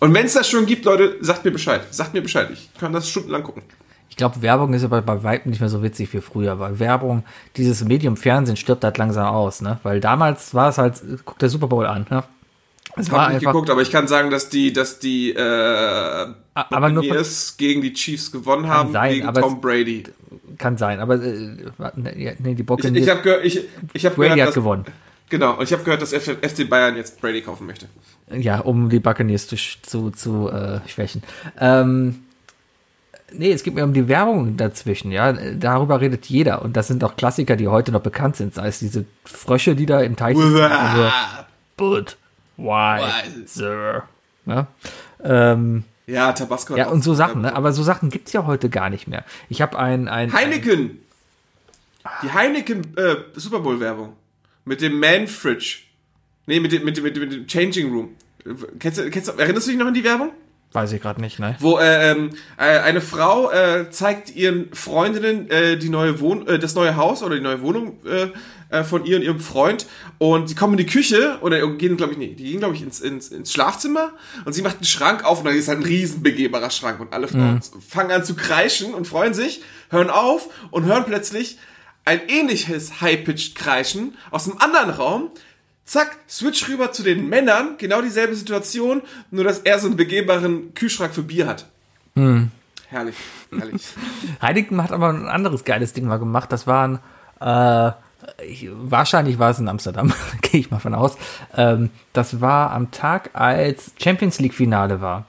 Und wenn es das schon gibt, Leute, sagt mir Bescheid. Sagt mir Bescheid. Ich kann das stundenlang gucken. Ich glaube, Werbung ist aber bei Weitem nicht mehr so witzig wie früher, weil Werbung, dieses Medium Fernsehen stirbt halt langsam aus, ne? Weil damals war es halt, guck der Super Bowl an, ne? Es war nicht geguckt, aber ich kann sagen, dass die, dass die äh, aber nur von, Buccaneers gegen die Chiefs gewonnen haben, sein, gegen aber Tom Brady. kann sein, aber äh, nee, die Ich, Buccaneers, ich habe gehört, ich, ich hab Brady gehört, hat dass, gewonnen. genau, und ich habe gehört, dass FC Bayern jetzt Brady kaufen möchte. Ja, um die Buccaneers zu, zu, zu äh, schwächen. Ähm, nee, es geht mir um die Werbung dazwischen, ja. Darüber redet jeder. Und das sind auch Klassiker, die heute noch bekannt sind. Sei es diese Frösche, die da im Teich sitzen. Also, but, why, Why? sir? Ja, ähm, Ja, Tabasco. ja und so Sachen, ne? Aber so Sachen gibt's ja heute gar nicht mehr. Ich habe ein, ein, Heineken. Die Heineken äh, Super Bowl Werbung mit dem Man Fridge. Nee, mit dem, mit dem, mit dem, mit dem Changing Room. Kennst kennst erinnerst du dich noch an die Werbung? weiß ich gerade nicht, ne? wo äh, ähm, äh, eine Frau äh, zeigt ihren Freundinnen äh, die neue Wohn äh, das neue Haus oder die neue Wohnung äh, von ihr und ihrem Freund und sie kommen in die Küche oder gehen glaube ich nee, die gehen glaube ich ins, ins, ins Schlafzimmer und sie macht einen Schrank auf und da ist halt ein riesen begehbarer Schrank und alle Frauen fangen an zu kreischen und freuen sich, hören auf und hören plötzlich ein ähnliches High-Pitched Kreischen aus einem anderen Raum. Zack, switch rüber zu den Männern, genau dieselbe Situation, nur dass er so einen begehbaren Kühlschrank für Bier hat. Herrlich, herrlich. Heineken hat aber ein anderes geiles Ding mal gemacht. Das waren, äh, ich, wahrscheinlich war es in Amsterdam, gehe ich mal von aus. Ähm, das war am Tag, als Champions League Finale war.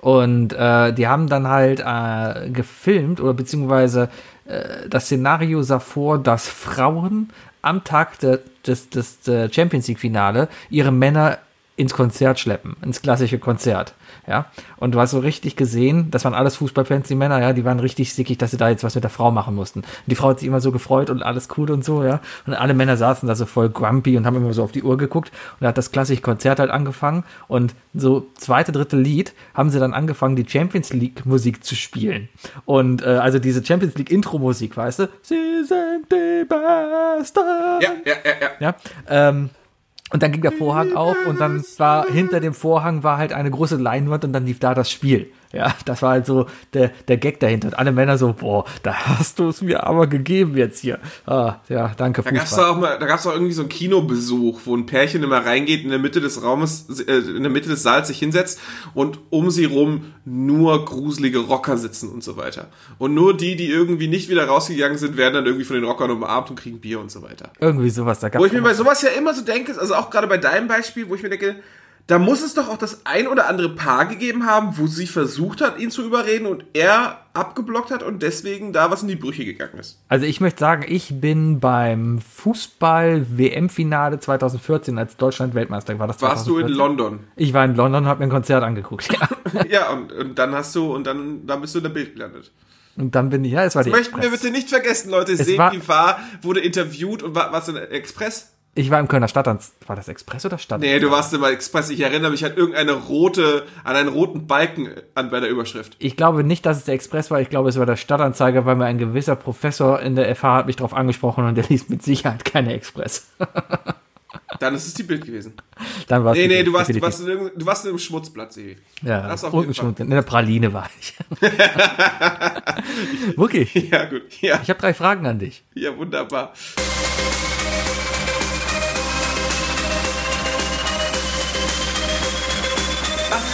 Und äh, die haben dann halt äh, gefilmt oder beziehungsweise äh, das Szenario sah vor, dass Frauen am Tag de, des, des, des Champions League Finale ihre Männer ins Konzert schleppen, ins klassische Konzert. Ja, und du hast so richtig gesehen, das waren alles Fußballfans, die Männer, ja, die waren richtig sickig, dass sie da jetzt was mit der Frau machen mussten. Und die Frau hat sich immer so gefreut und alles cool und so, ja. Und alle Männer saßen da so voll grumpy und haben immer so auf die Uhr geguckt. Und da hat das klassische Konzert halt angefangen. Und so zweite, dritte Lied haben sie dann angefangen, die Champions League Musik zu spielen. Und äh, also diese Champions League Intro Musik, weißt du? Sie sind die Besten. Ja, ja, ja, ja. Ja, ähm, Und dann ging der Vorhang auf und dann war hinter dem Vorhang war halt eine große Leinwand und dann lief da das Spiel. Ja, das war halt so der, der Gag dahinter. Und alle Männer so, boah, da hast du es mir aber gegeben jetzt hier. Ah, ja, danke, Da gab's doch auch mal, da gab's doch irgendwie so einen Kinobesuch, wo ein Pärchen immer reingeht, in der Mitte des Raumes, äh, in der Mitte des Saals sich hinsetzt und um sie rum nur gruselige Rocker sitzen und so weiter. Und nur die, die irgendwie nicht wieder rausgegangen sind, werden dann irgendwie von den Rockern umarmt und kriegen Bier und so weiter. Irgendwie sowas. Da gab's Wo ich mir bei sowas ja immer so denke, also auch gerade bei deinem Beispiel, wo ich mir denke, da muss es doch auch das ein oder andere Paar gegeben haben, wo sie versucht hat, ihn zu überreden und er abgeblockt hat und deswegen da was in die Brüche gegangen ist. Also ich möchte sagen, ich bin beim Fußball-WM-Finale 2014, als Deutschland Weltmeister war. Das Warst du in 2014? London? Ich war in London und habe mir ein Konzert angeguckt. Ja. Ja, und, und dann hast du, und dann, dann bist du in der Bild gelandet. Und dann bin ich, ja, es war die Möchten wir Express. bitte nicht vergessen, Leute, Es Sebi war- war, wurde interviewt und war, du in Express? Ich war im Kölner Stadtanz. War das Express oder Stadt? Nee, du warst immer Express. Ich erinnere mich an irgendeine rote, an einen roten Balken an bei der Überschrift. Ich glaube nicht, dass es der Express war. Ich glaube, es war der Stadtanzeiger, weil mir ein gewisser Professor in der FH hat mich darauf angesprochen und der liest mit Sicherheit keine Express. Dann ist es die Bild gewesen. Dann war es Nee, nee, du warst, du warst, in, du warst in einem Schmutzblatt, Sebi. ja, das auf jeden Fall. In der Praline war ich. Wookie, Ja, gut. Ja, ich habe drei Fragen an dich. ja, wunderbar.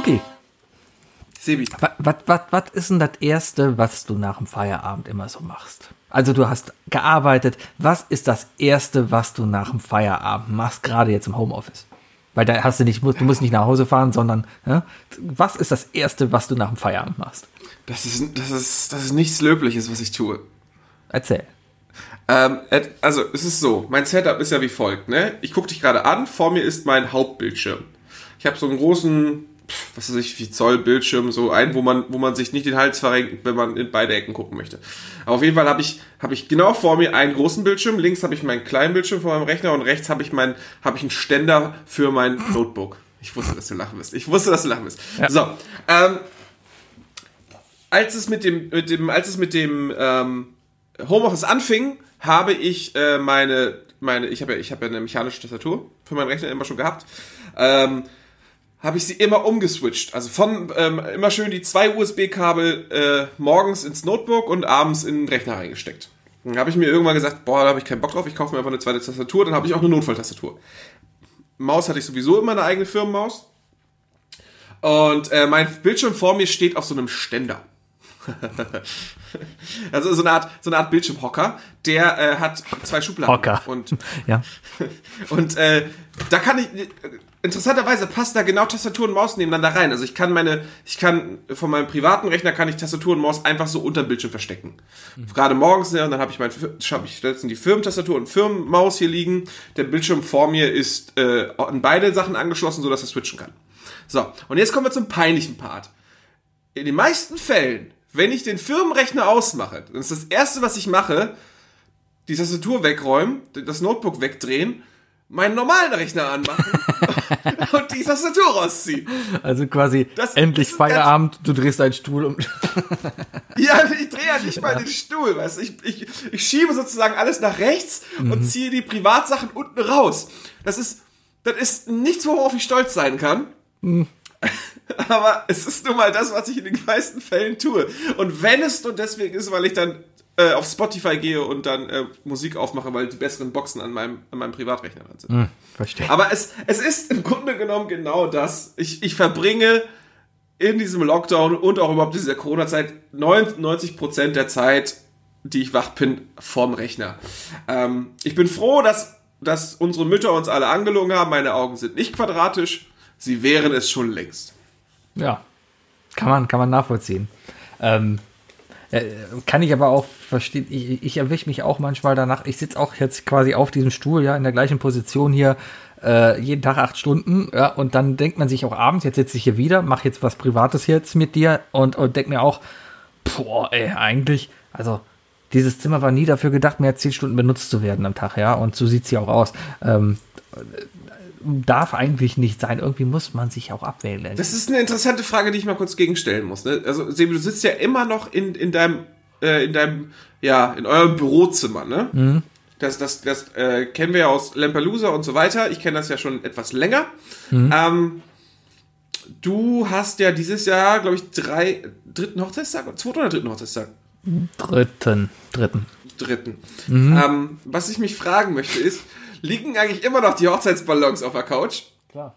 Wookie, Sebi. was, ist denn das Erste, was du nach dem Feierabend immer so machst? Also du hast gearbeitet. Was ist das Erste, was du nach dem Feierabend machst, gerade jetzt im Homeoffice? Weil da hast du nicht, du musst nicht nach Hause fahren, sondern ja, was ist das Erste, was du nach dem Feierabend machst? Das ist, das ist, das ist nichts Löbliches, was ich tue. Erzähl. Ähm, also, es ist so, mein Setup ist ja wie folgt, ne? Ich gucke dich gerade an, vor mir ist mein Hauptbildschirm. Ich habe so einen großen, was weiß ich, wie Zoll Bildschirm, so einen, wo man, wo man sich nicht den Hals verrenkt, wenn man in beide Ecken gucken möchte. Aber auf jeden Fall habe ich, habe ich genau vor mir einen großen Bildschirm, links habe ich meinen kleinen Bildschirm vor meinem Rechner und rechts habe ich mein, habe ich einen Ständer für mein Notebook. Ich wusste, dass du lachen wirst. Ich wusste, dass du lachen wirst. So, ähm, als es mit dem, mit dem, als es mit dem ähm, Homeoffice anfing, habe ich äh, meine, meine, ich habe ja, ich habe ja eine mechanische Tastatur für meinen Rechner immer schon gehabt, ähm, habe ich sie immer umgeswitcht. Also von ähm, immer schön die zwei USB-Kabel äh, morgens ins Notebook und abends in den Rechner reingesteckt. Dann habe ich mir irgendwann gesagt, boah, da habe ich keinen Bock drauf, ich kaufe mir einfach eine zweite Tastatur, dann habe ich auch eine Notfalltastatur. Maus hatte ich sowieso immer eine eigene Firmenmaus. Und äh, mein Bildschirm vor mir steht auf so einem Ständer. also so eine Art, so eine Art Bildschirmhocker, der äh, hat zwei Schubladen. Hocker. Und, Ja. und äh, da kann ich, interessanterweise passt da genau Tastatur und Maus nebeneinander rein. Also ich kann meine, ich kann von meinem privaten Rechner kann ich Tastatur und Maus einfach so unter dem Bildschirm verstecken. Gerade morgens, ja, und dann habe ich mein, habe ich letztens die Firmentastatur und Firmenmaus hier liegen. Der Bildschirm vor mir ist äh, an beide Sachen angeschlossen, sodass er switchen kann. So, und jetzt kommen wir zum peinlichen Part. In den meisten Fällen, wenn ich den Firmenrechner ausmache, dann ist das erste, was ich mache, die Tastatur wegräumen, das Notebook wegdrehen, meinen normalen Rechner anmachen und die Tastatur rausziehen. Also quasi Das- endlich das Feierabend, du drehst einen Stuhl um. Ja, ich drehe ja nicht mal den Stuhl, weißt du? Ich, ich, ich schiebe sozusagen alles nach rechts und ziehe die Privatsachen unten raus. Das ist, das ist nichts, worauf ich stolz sein kann. Aber es ist nun mal das, was ich in den meisten Fällen tue. Und wenn es nur deswegen ist, weil ich dann äh, auf Spotify gehe und dann äh, Musik aufmache, weil die besseren Boxen an meinem, an meinem Privatrechner dran sind. Verstehe. Aber es, es ist im Grunde genommen genau das. Ich, ich verbringe in diesem Lockdown und auch überhaupt in dieser Corona-Zeit 99% der Zeit, die ich wach bin, vorm Rechner. Ähm, ich bin froh, dass, dass unsere Mütter uns alle angelogen haben. Meine Augen sind nicht quadratisch. Sie wären es schon längst. Ja, kann man, kann man nachvollziehen. Ähm, äh, kann ich aber auch verstehen, ich, ich erwische mich auch manchmal danach, ich sitze auch jetzt quasi auf diesem Stuhl, ja, in der gleichen Position hier, äh, jeden Tag acht Stunden, ja, und dann denkt man sich auch abends, jetzt sitze ich hier wieder, mache jetzt was Privates jetzt mit dir und, und denkt mir auch, boah, ey, eigentlich, also dieses Zimmer war nie dafür gedacht, mehr als zehn Stunden benutzt zu werden am Tag, ja, und so sieht's hier auch aus. Ähm, darf eigentlich nicht sein. Irgendwie muss man sich auch abwählen. Das ist eine interessante Frage, die ich mal kurz gegenstellen muss. Ne? Also, Sebi, du sitzt ja immer noch in, in deinem, äh, in deinem, ja, in eurem Bürozimmer, ne? Mhm. Das, das, das äh, kennen wir ja aus Lampelusa und so weiter. Ich kenne das ja schon etwas länger. Mhm. Ähm, du hast ja dieses Jahr, glaube ich, drei, dritten Hochzeitstag, zweiten oder dritten Hochzeitstag? Dritten, dritten. Dritten. Mhm. Ähm, was ich mich fragen möchte ist, liegen eigentlich immer noch die Hochzeitsballons auf der Couch? Klar.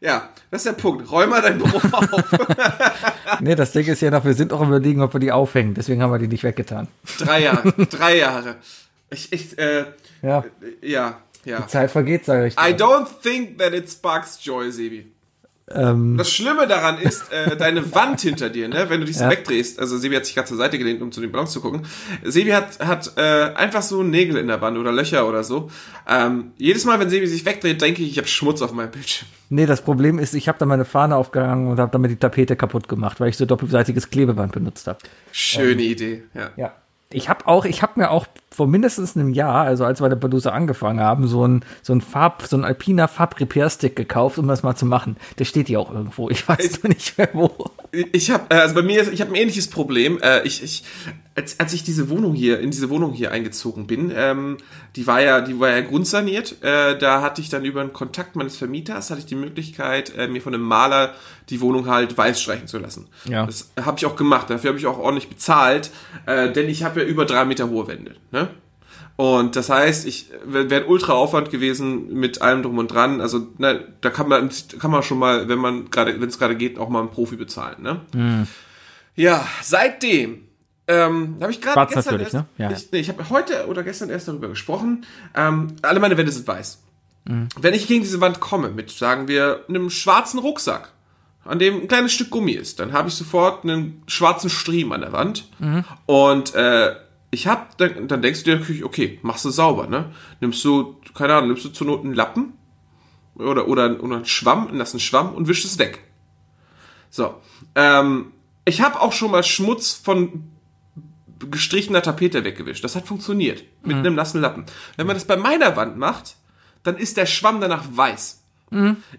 Ja, das ist der Punkt. Räum mal dein Büro auf. Nee, das Ding ist ja noch, wir sind auch überlegen, ob wir die aufhängen. Deswegen haben wir die nicht weggetan. Drei Jahre. Drei Jahre. Ich, ich, äh, Ja, ja, ja. die Zeit vergeht, sage ich dir. I don't think that it sparks joy, Sebi. Ähm, Das Schlimme daran ist, äh, deine Wand hinter dir, ne, wenn du dich Ja. wegdrehst. Also Sebi hat sich gerade zur Seite gelehnt, um zu den Ballons zu gucken. Sebi hat, hat äh, einfach so Nägel in der Wand oder Löcher oder so. Ähm, jedes Mal, wenn Sebi sich wegdreht, denke ich, ich habe Schmutz auf meinem Bildschirm. nee, das Problem ist, ich habe da meine Fahne aufgehangen und habe damit die Tapete kaputt gemacht, weil ich so doppelseitiges Klebeband benutzt habe. Schöne Idee, ja. Ja. Ich habe auch, ich habe mir auch vor mindestens einem Jahr, also als wir bei der Badusa angefangen haben, so ein, so ein Farb, so ein alpiner Farb-Repair-Stick gekauft, um das mal zu machen. Der steht hier auch irgendwo. Ich weiß nur nicht mehr wo. Ich habe, also bei mir, ich habe ein ähnliches Problem. Äh, ich, ich, als, als ich diese Wohnung hier, in diese Wohnung hier eingezogen bin, ähm, die war ja, die war ja grundsaniert. Äh, da hatte ich dann über einen Kontakt meines Vermieters hatte ich die Möglichkeit, äh, mir von einem Maler die Wohnung halt weiß streichen zu lassen. Ja. Das habe ich auch gemacht. Dafür habe ich auch ordentlich bezahlt, äh, denn ich habe ja über drei Meter hohe Wände. Ne? Und das heißt, ich wäre wär ein ultra Aufwand gewesen mit allem drum und dran. Also ne, da kann man kann man schon mal, wenn man gerade, wenn es gerade geht, auch mal einen Profi bezahlen. Ne? Ja, seitdem ähm, habe ich gerade gestern natürlich, erst, ne? Ja. ich, nee, ich habe heute oder gestern erst darüber gesprochen. Ähm, alle meine Wände sind weiß. Wenn ich gegen diese Wand komme mit, sagen wir, einem schwarzen Rucksack, an dem ein kleines Stück Gummi ist, dann habe ich sofort einen schwarzen Striemen an der Wand. Und äh, ich habe, dann, dann denkst du dir natürlich, okay, machst du sauber, ne? Nimmst du, keine Ahnung, nimmst du zur Not einen Lappen oder, oder, oder einen Schwamm, einen nassen Schwamm und wischst es weg. So. Ähm, ich habe auch schon mal Schmutz von gestrichener Tapete weggewischt. Das hat funktioniert. Mit einem nassen Lappen. Wenn man das bei meiner Wand macht, dann ist der Schwamm danach weiß.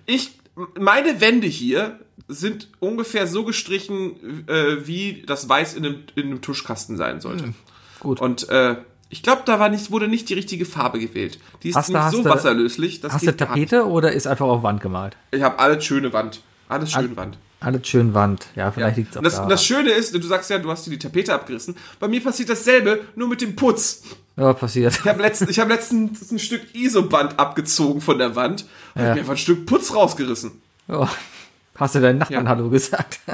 Ich, meine Wände hier sind ungefähr so gestrichen, äh, wie das Weiß in einem, in einem Tuschkasten sein sollte. Gut. Und äh, ich glaube, da war nicht, wurde nicht die richtige Farbe gewählt. Die ist Hast nicht hast so wasserlöslich. Das Hast du. Tapete oder ist einfach auf Wand gemalt? Ich habe alles schöne Wand. Alles schön Wand. Alles schön Wand. Ja, vielleicht liegt's auch Und das, da. das Schöne ist, du sagst ja, du hast dir die Tapete abgerissen. Bei mir passiert dasselbe, nur mit dem Putz. ja, passiert. Ich habe letztens, ich hab letztens ein Stück Isoband abgezogen von der Wand und Ja. hab mir einfach ein Stück Putz rausgerissen. Oh. Hast du deinen Nachbarn Ja. Hallo gesagt?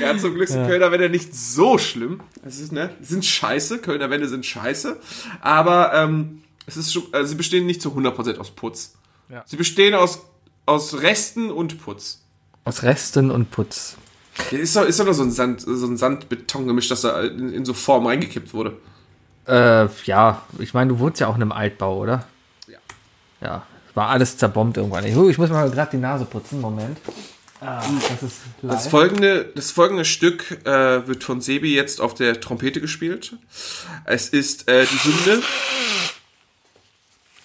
Ja, zum Glück sind Kölner Wände nicht so schlimm. Es ist, ne, sie sind scheiße, Kölner Wände sind scheiße. Aber ähm, es ist schon, also sie bestehen nicht zu 100% aus Putz. Ja. Sie bestehen aus, aus Resten und Putz. Aus Resten und Putz. Ist doch, ist doch nur so ein Sand, so ein Sandbetongemisch, das da in, in so Form reingekippt wurde. Äh, ja, ich meine, du wohnst ja auch in einem Altbau, oder? Ja. Ja, war alles zerbombt irgendwann. Ich, ich muss mal gerade die Nase putzen, Moment. Ah, das ist Das folgende, das folgende Stück äh, wird von Sebi jetzt auf der Trompete gespielt. Es ist äh, die Hymne.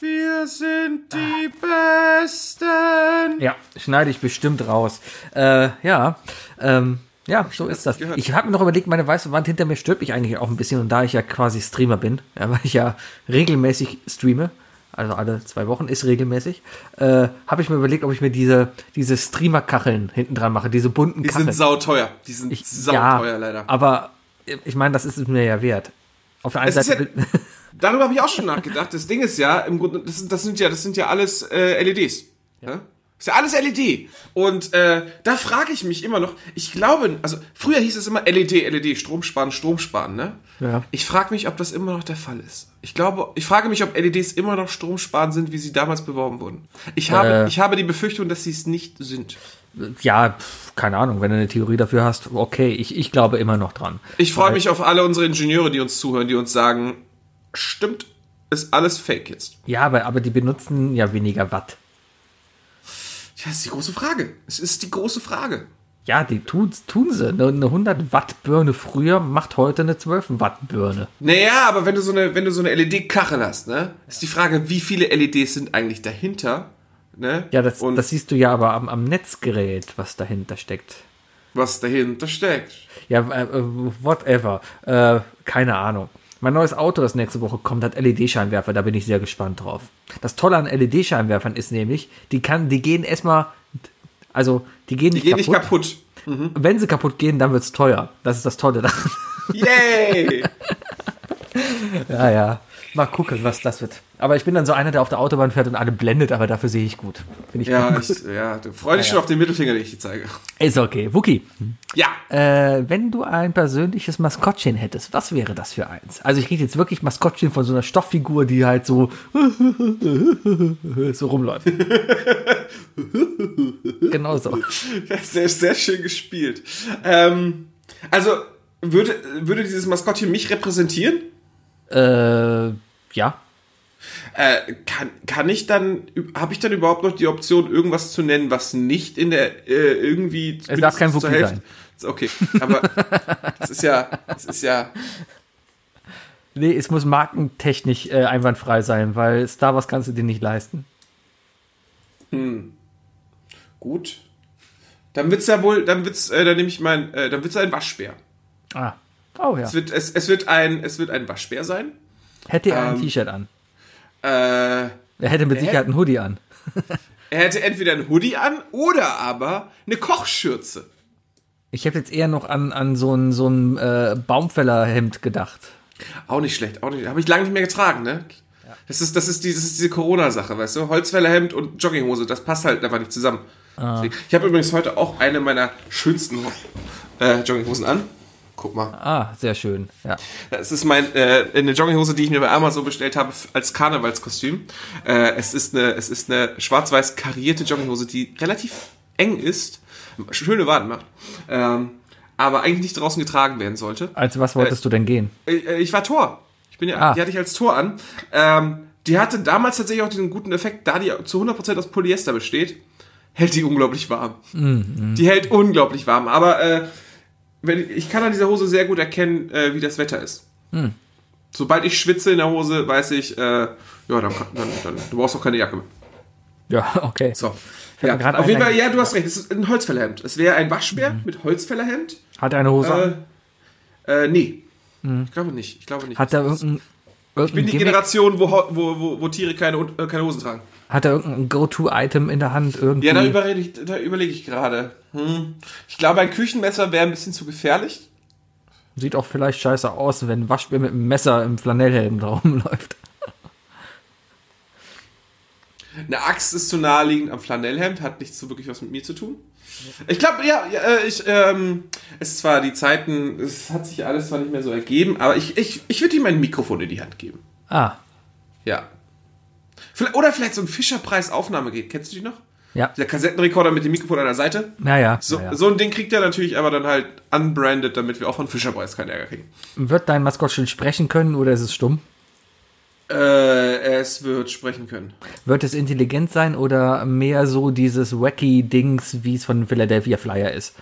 Wir sind die Besten. Ja, schneide ich bestimmt raus. Äh, ja, ähm, ja, so ist das. gehört. Ich habe mir noch überlegt, meine weiße Wand hinter mir stört mich eigentlich auch ein bisschen und da ich ja quasi Streamer bin, ja, weil ich ja regelmäßig streame, also alle zwei Wochen ist regelmäßig, äh, habe ich mir überlegt, ob ich mir diese, diese Streamer-Kacheln hinten dran mache, diese bunten Die Kacheln. sind sauteuer. Die sind Ich- sauteuer leider. Aber ich meine, das ist es mir ja wert. Auf der einen Es Seite. ja- Darüber habe ich auch schon nachgedacht. Das Ding ist ja, im Grunde, das sind, das sind ja, das sind ja alles äh, LEDs. Ja. Ist ja alles LED. Und äh, da frage ich mich immer noch, ich glaube, also früher hieß es immer LED, LED, Strom sparen, Strom sparen, ne? Ja. Ich frage mich, ob das immer noch der Fall ist. Ich glaube, ich frage mich, ob LEDs immer noch stromsparend sind, wie sie damals beworben wurden. Ich habe, Äh. ich habe die Befürchtung, dass sie es nicht sind. Ja, keine Ahnung, wenn du eine Theorie dafür hast, okay, ich, ich glaube immer noch dran. Ich freue mich auf alle unsere Ingenieure, die uns zuhören, die uns sagen, stimmt, ist alles Fake jetzt. Ja, aber, aber die benutzen ja weniger Watt. Ja, das ist die große Frage. Es ist die große Frage. Ja, die tun, tun sie. Eine eine 100 Watt Birne früher macht heute eine 12 Watt Birne. Naja, aber wenn du so eine, wenn du so eine LED-Kachel hast, ne, ist die Frage, wie viele LEDs sind eigentlich dahinter, ne? Ja, das, und das siehst du ja aber am, am Netzgerät, was dahinter steckt. was dahinter steckt. Ja, äh, äh, whatever. Äh, keine Ahnung. Mein neues Auto, das nächste Woche kommt, hat LED-Scheinwerfer. Da bin ich sehr gespannt drauf. Das Tolle an LED-Scheinwerfern ist nämlich, die kann, die gehen erstmal, also die gehen Die nicht gehen kaputt. nicht kaputt. Wenn sie kaputt gehen, dann wird's teuer. Das ist das Tolle daran. Yay! ja, ja. Mal gucken, was das wird. Aber ich bin dann so einer, der auf der Autobahn fährt und alle blendet, aber dafür sehe ich gut. Finde ich ja, ich, ja, du freu dich schon auf den Mittelfinger, den ich dir zeige. Ist okay. Wookie, Ja. äh, wenn du ein persönliches Maskottchen hättest, was wäre das für eins? Also ich rede jetzt wirklich Maskottchen von so einer Stofffigur, die halt so so rumläuft. genau so. Sehr, sehr schön gespielt. Ähm, also, würde, würde dieses Maskottchen mich repräsentieren? Äh, ja. Äh, kann, kann ich dann, habe ich dann überhaupt noch die Option, irgendwas zu nennen, was nicht in der, äh, irgendwie. Es darf kein Wookie sein. Okay, aber das ist ja, das ist ja, Nee, es muss markentechnisch äh, einwandfrei sein, weil Star Wars kannst du dir nicht leisten. gut. Dann wird's ja wohl, dann wird's, äh, dann nehme ich mein, äh, dann wird's ein Waschbär. Ah. Oh ja. Es wird, es, es wird ein, es wird ein Waschbär sein. Hätte er ein ähm, T-Shirt an. Äh, Er hätte mit Sicherheit einen Hoodie an. er hätte entweder ein Hoodie an oder aber eine Kochschürze. Ich habe jetzt eher noch an, an so ein, so ein äh, Baumfällerhemd gedacht. Auch nicht schlecht, auch nicht. Habe ich lange nicht mehr getragen, ne? Das ist, das ist, die, das ist diese Corona-Sache, weißt du? Holzfällerhemd und Jogginghose, das passt halt einfach nicht zusammen. Deswegen- Ich habe übrigens heute auch eine meiner schönsten äh, Jogginghosen an. Guck mal. Ah, sehr schön. Ja. Es ist mein, äh, eine Jogginghose, die ich mir bei Amazon bestellt habe als Karnevalskostüm. Äh, es ist eine, es ist eine schwarz-weiß karierte Jogginghose, die relativ eng ist, schöne Waden macht, ähm, aber eigentlich nicht draußen getragen werden sollte. Also was wolltest du denn gehen? Äh, Ich war Tor. Ich bin ja, Ah. die hatte ich als Tor an. Ähm, die hatte damals tatsächlich auch diesen guten Effekt, da die zu 100% aus Polyester besteht, hält die unglaublich warm. Die hält unglaublich warm. Aber äh, wenn, ich kann an dieser Hose sehr gut erkennen, äh, wie das Wetter ist. Sobald ich schwitze in der Hose, weiß ich, äh, ja, dann, dann, dann du brauchst auch keine Jacke mehr. Ja, okay. So. Ja, auf jeden Fall, ja, du hast recht. Es ist ein Holzfällerhemd. Es wäre ein Waschbär mit Holzfällerhemd. Hat er eine Hose? Äh, äh, nee. Ich glaube nicht. Ich glaube nicht. Hat er irgendein, Ich bin irgendein die Gimmick? Generation, wo, wo, wo, wo Tiere keine, äh, keine Hosen tragen. Hat er irgendein Go-To-Item in der Hand? Irgendwie? Ja, da überlege ich, da überlege ich gerade. Hm. Ich glaube, ein Küchenmesser wäre ein bisschen zu gefährlich. Sieht auch vielleicht scheiße aus, wenn ein Waschbär mit einem Messer im Flanellhelm da rumläuft. Eine Axt ist zu naheliegend am Flanellhemd, hat nichts so wirklich was mit mir zu tun. Ich glaube, ja, ja, äh, ich, ähm, es ist zwar die Zeiten, es hat sich alles zwar nicht mehr so ergeben, aber ich, ich, ich würde ihm ein Mikrofon in die Hand geben. Ah, Ja. Vielleicht- Oder vielleicht so ein Fischerpreis-Aufnahmegerät. Kennst du die noch? Ja. Der Kassettenrekorder mit dem Mikrofon an der Seite. Naja. So, naja. so ein Ding kriegt er natürlich aber dann halt unbranded, damit wir auch von Fischerpreis keinen Ärger kriegen. Wird dein Maskottchen sprechen können oder ist es stumm? Äh, es wird sprechen können. Wird es intelligent sein oder mehr so dieses wacky Dings, wie es von Philadelphia Flyer ist?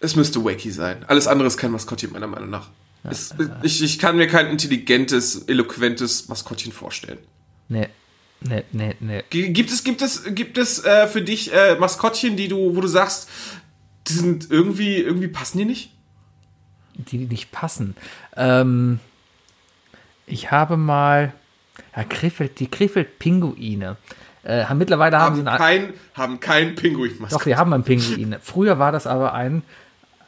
Es müsste wacky sein. Alles andere ist kein Maskottchen, meiner Meinung nach. es, ich, ich kann mir kein intelligentes, eloquentes Maskottchen vorstellen. Nee. Nee, nee, nee. Gibt es, gibt es, gibt es äh, für dich äh, Maskottchen, die du, wo du sagst, die sind irgendwie, irgendwie passen die nicht? Die nicht passen. Ähm, ich habe mal. Ja, Krefeld, die Krefeld-Pinguine. Äh, mittlerweile haben, sie Haben einen. kein, haben kein Pinguin Doch, wir haben einen Pinguin. Früher war das aber ein.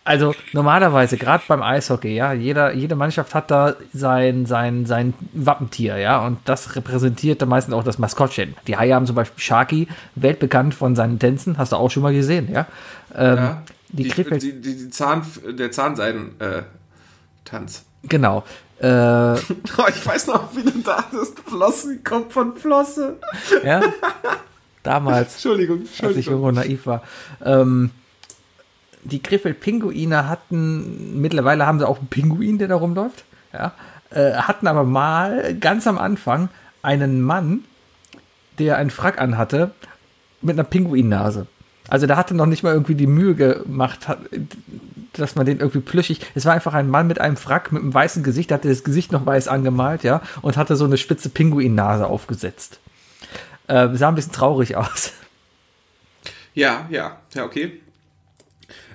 Also normalerweise, gerade beim Eishockey, ja, jeder, jede Mannschaft hat da sein, sein, sein Wappentier, ja, und das repräsentiert dann meistens auch das Maskottchen. Die Haie haben zum Beispiel Sharky, weltbekannt von seinen Tänzen, hast du auch schon mal gesehen, ja. Ähm, Ja, die, die, die, die, die Zahn, der Zahnseiden-Tanz. genau. Äh, ich weiß noch, wie du da bist. Flosse kommt von Flosse. ja, damals. Entschuldigung, als ich Entschuldigung. irgendwo naiv war. Ähm, die Krefeld-Pinguine hatten, mittlerweile haben sie auch einen Pinguin, der da rumläuft, ja, äh, hatten aber mal ganz am Anfang einen Mann, der einen Frack anhatte mit einer Pinguinnase. Also der hatte noch nicht mal irgendwie die Mühe gemacht, dass man den irgendwie plüschig. Es war einfach ein Mann mit einem Frack mit einem weißen Gesicht, der hatte das Gesicht noch weiß angemalt, ja, und hatte so eine spitze Pinguinnase aufgesetzt. Äh, sah ein bisschen traurig aus. Ja, ja, ja, okay.